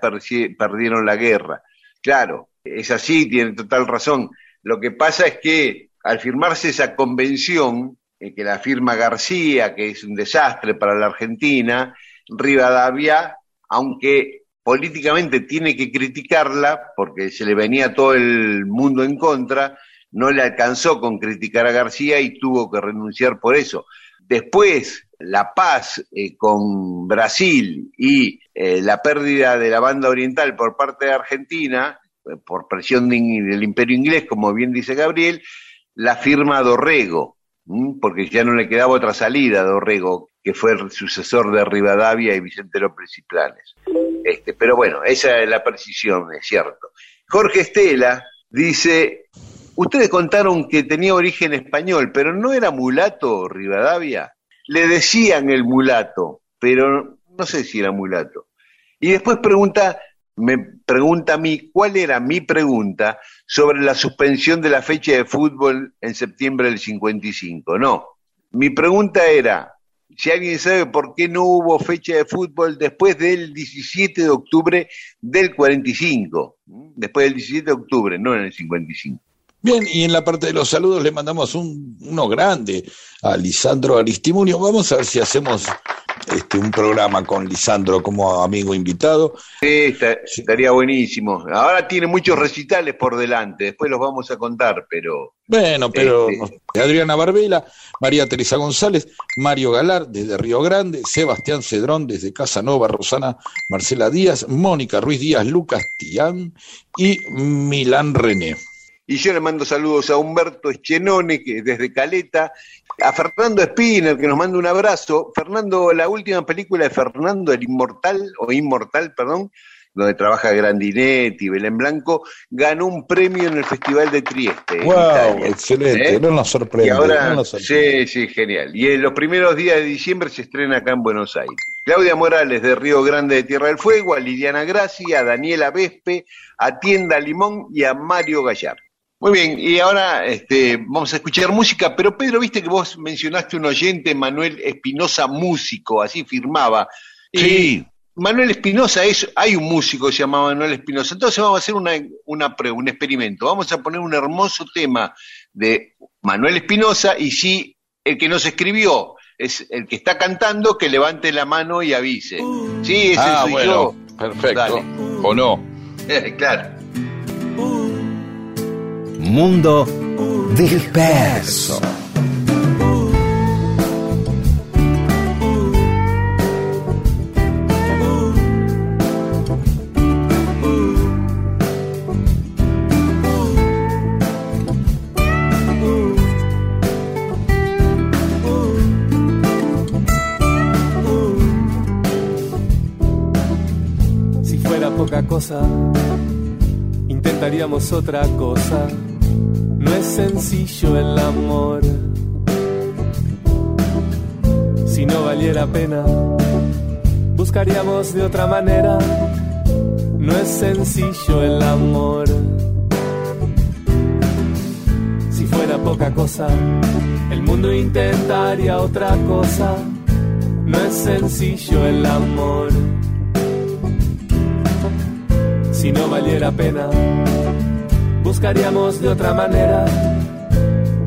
perdieron la guerra. Claro, es así, tiene total razón. Lo que pasa es que al firmarse esa convención, eh, que la firma García, que es un desastre para la Argentina, Rivadavia, aunque políticamente tiene que criticarla, porque se le venía todo el mundo en contra, no le alcanzó con criticar a García y tuvo que renunciar por eso. Después, la paz eh, con Brasil y eh, la pérdida de la banda oriental por parte de Argentina, por presión del imperio inglés, como bien dice Gabriel, la firma Dorrego, porque ya no le quedaba otra salida a Dorrego, que fue el sucesor de Rivadavia y Vicente López y Planes. Este, pero bueno, esa es la precisión, es cierto. Jorge Estela dice, ustedes contaron que tenía origen español, pero no era mulato Rivadavia. Le decían el mulato, pero no sé si era mulato. Y después pregunta, me pregunta a mí, ¿cuál era mi pregunta sobre la suspensión de la fecha de fútbol en septiembre del 55? No, mi pregunta era, si alguien sabe por qué no hubo fecha de fútbol después del 17 de octubre del 45, ¿m? después del 17 de octubre, no en el 55. Bien, y en la parte de los saludos le mandamos un, uno grande a Lisandro Aristimunio. Vamos a ver si hacemos este, un programa con Lisandro como amigo invitado. Sí, estaría buenísimo. Ahora tiene muchos recitales por delante, después los vamos a contar, pero Bueno, pero Este. Adriana Barbela, María Teresa González, Mario Galar desde Río Grande, Sebastián Cedrón desde Casanova, Rosana Marcela Díaz, Mónica Ruiz Díaz, Lucas Tián y Milán René. Y yo le mando saludos a Humberto Eschenone, que desde Caleta, a Fernando Spinner, que nos manda un abrazo. Fernando, la última película de Fernando, El Inmortal, o Inmortal, perdón, donde trabaja Grandinetti, Belén Blanco, ganó un premio en el Festival de Trieste. ¡Wow! Excelente, ¿Eh? no nos sorprende. Y ahora, no nos sorprende. sí, sí, genial. Y en los primeros días de diciembre se estrena acá en Buenos Aires. Claudia Morales de Río Grande de Tierra del Fuego, a Liliana Gracia, a Daniela Vespe, a Tienda Limón y a Mario Gallar. Muy bien, y ahora este, vamos a escuchar música, pero Pedro, viste que vos mencionaste un oyente, Manuel Espinosa, músico, así firmaba. Y Sí. Manuel Espinosa es, hay un músico que se llama Manuel Espinosa. Entonces vamos a hacer una, una pre- un experimento. Vamos a poner un hermoso tema de Manuel Espinosa y si el que nos escribió es el que está cantando, que levante la mano y avise. Sí, ese Ah, soy bueno, perfecto. Dale. ¿O no? yo. claro. Mundo disperso. Si fuera poca cosa, intentaríamos otra cosa. No es sencillo el amor. Si no valiera pena, buscaríamos de otra manera. No es sencillo el amor. Si fuera poca cosa, el mundo intentaría otra cosa. No es sencillo el amor. Si no valiera pena, buscaríamos de otra manera.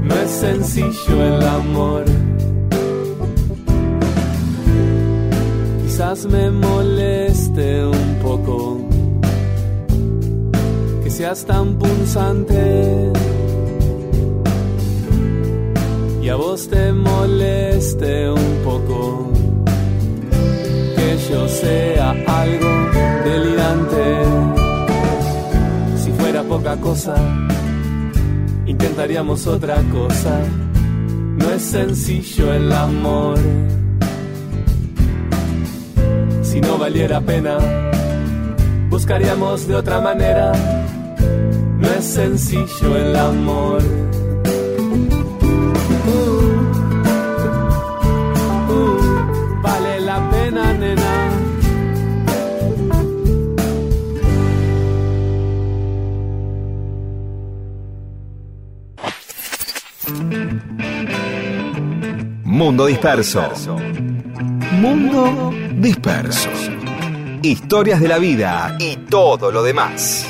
No es sencillo el amor. Quizás me moleste un poco que seas tan punzante y a vos te moleste un poco que yo sea algo delirante. Poca cosa, intentaríamos otra cosa. No es sencillo el amor. Si no valiera pena, buscaríamos de otra manera. No es sencillo el amor. Mundo disperso. Mundo disperso. Historias de la vida y todo lo demás.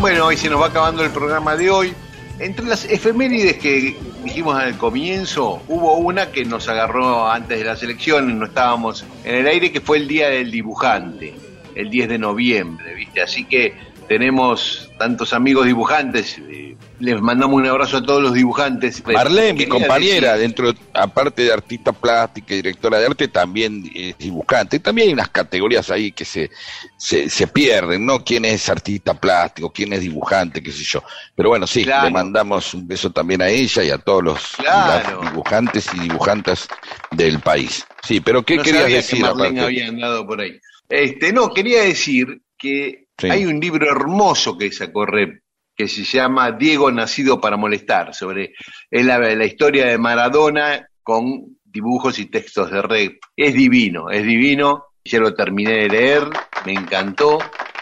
Bueno, hoy se nos va acabando el programa de hoy. Entre las efemérides que dijimos al comienzo, hubo una que nos agarró antes de las elecciones, no estábamos en el aire, que fue el Día del Dibujante, el 10 de noviembre, ¿viste? Así que tenemos tantos amigos dibujantes, eh, Les mandamos un abrazo a todos los dibujantes. Marlene, mi compañera, decir- dentro, aparte de artista plástica y directora de arte, también es dibujante. También hay unas categorías ahí que se, se, se pierden, ¿no? ¿Quién es artista plástico? ¿Quién es dibujante? ¿Qué sé yo? Pero bueno, sí, Claro. le mandamos un beso también a ella y a todos los Claro. dibujantes y dibujantas del país. Sí, pero ¿qué no querías decir que Marlene aparte? había andado por ahí. Este, no, quería decir que Sí. hay un libro hermoso que sacó Rep, que se llama Diego Nacido para Molestar, sobre es la, la historia de Maradona con dibujos y textos de Rep. Es divino, es divino. Ya lo terminé de leer, me encantó,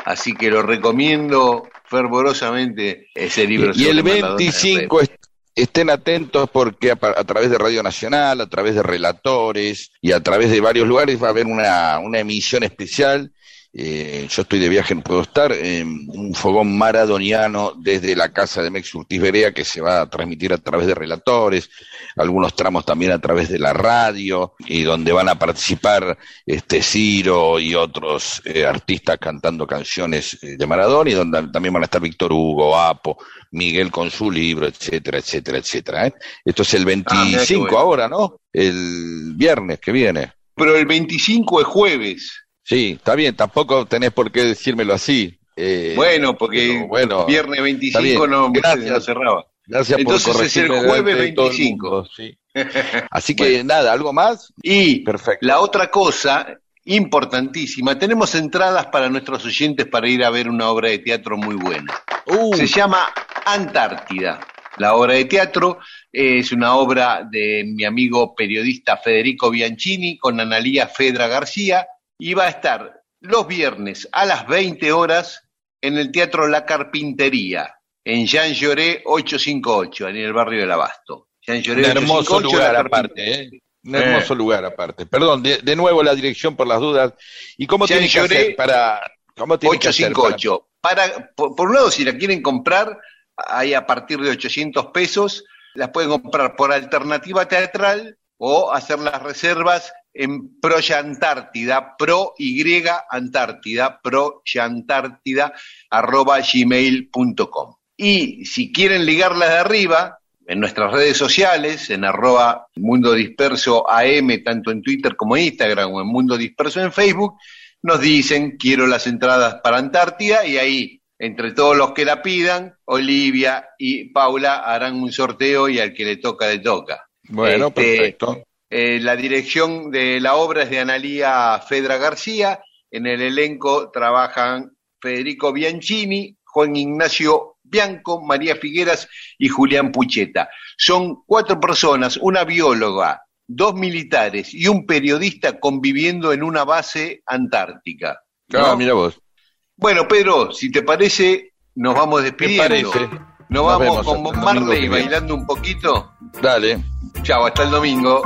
así que lo recomiendo fervorosamente ese libro. Y, y el sobre Maradona de Rep. 25 est- estén atentos porque a, a través de Radio Nacional, a través de relatores y a través de varios lugares va a haber una, una emisión especial. Eh, yo estoy de viaje, no puedo estar. eh, un fogón maradoniano desde la casa de Mex Urtiz Berea que se va a transmitir a través de relatores, algunos tramos también a través de la radio y donde van a participar este Ciro y otros eh, artistas cantando canciones eh, de Maradona y donde también van a estar Víctor Hugo, Apo, Miguel con su libro, etcétera, etcétera, etcétera. ¿eh? Esto es el Ah, mirá qué 25 bueno. ahora, ¿no? El viernes que viene. Pero el 25 es jueves. Sí, está bien, tampoco tenés por qué decírmelo así. eh, Bueno, porque bueno, viernes está 25 bien. no, Gracias. no cerraba. Gracias Entonces por es el jueves delante de todo el 25. mundo, sí. Así que nada, ¿algo más? Y Perfecto. la otra cosa importantísima, tenemos entradas para nuestros oyentes para ir a ver una obra de teatro muy buena. Uh, Se llama Antártida. La obra de teatro es una obra de mi amigo periodista Federico Bianchini con Analía Fedra García y va a estar los viernes a las 20 horas en el Teatro La Carpintería, en Jean Lloré 858, en el barrio del Abasto. Jean Lloré un hermoso 858, lugar aparte, ¿eh? Un Eh. hermoso lugar aparte. Perdón, de, de nuevo la dirección por las dudas. ¿Y cómo tiene que lloré. hacer para... ¿Cómo tiene que hacer para- 858. Para, por, por un lado, si la quieren comprar, hay a partir de 800 pesos, las pueden comprar por alternativa teatral o hacer las reservas en Proya Antártida, pro Y Antártida, Proya Antártida, arroba gmail.com. Y si quieren ligarlas de arriba, en nuestras redes sociales, en arroba Mundo Disperso AM, tanto en Twitter como en Instagram, o en Mundo Disperso en Facebook, nos dicen quiero las entradas para Antártida y ahí, entre todos los que la pidan, Olivia y Paula harán un sorteo y al que le toca, le toca. Bueno, Este, perfecto. Eh, la dirección de la obra es de Analía Fedra García. En el elenco trabajan Federico Bianchini, Juan Ignacio Bianco, María Figueras y Julián Pucheta. Son cuatro personas, una bióloga, dos militares y un periodista conviviendo en una base antártica. ¿no? Ah, mira vos. Bueno, Pedro, si te parece, nos vamos ¿Qué despidiendo. parece? Nos Nos vamos con Bob Marley bailando un poquito. Dale. Chao, hasta el domingo.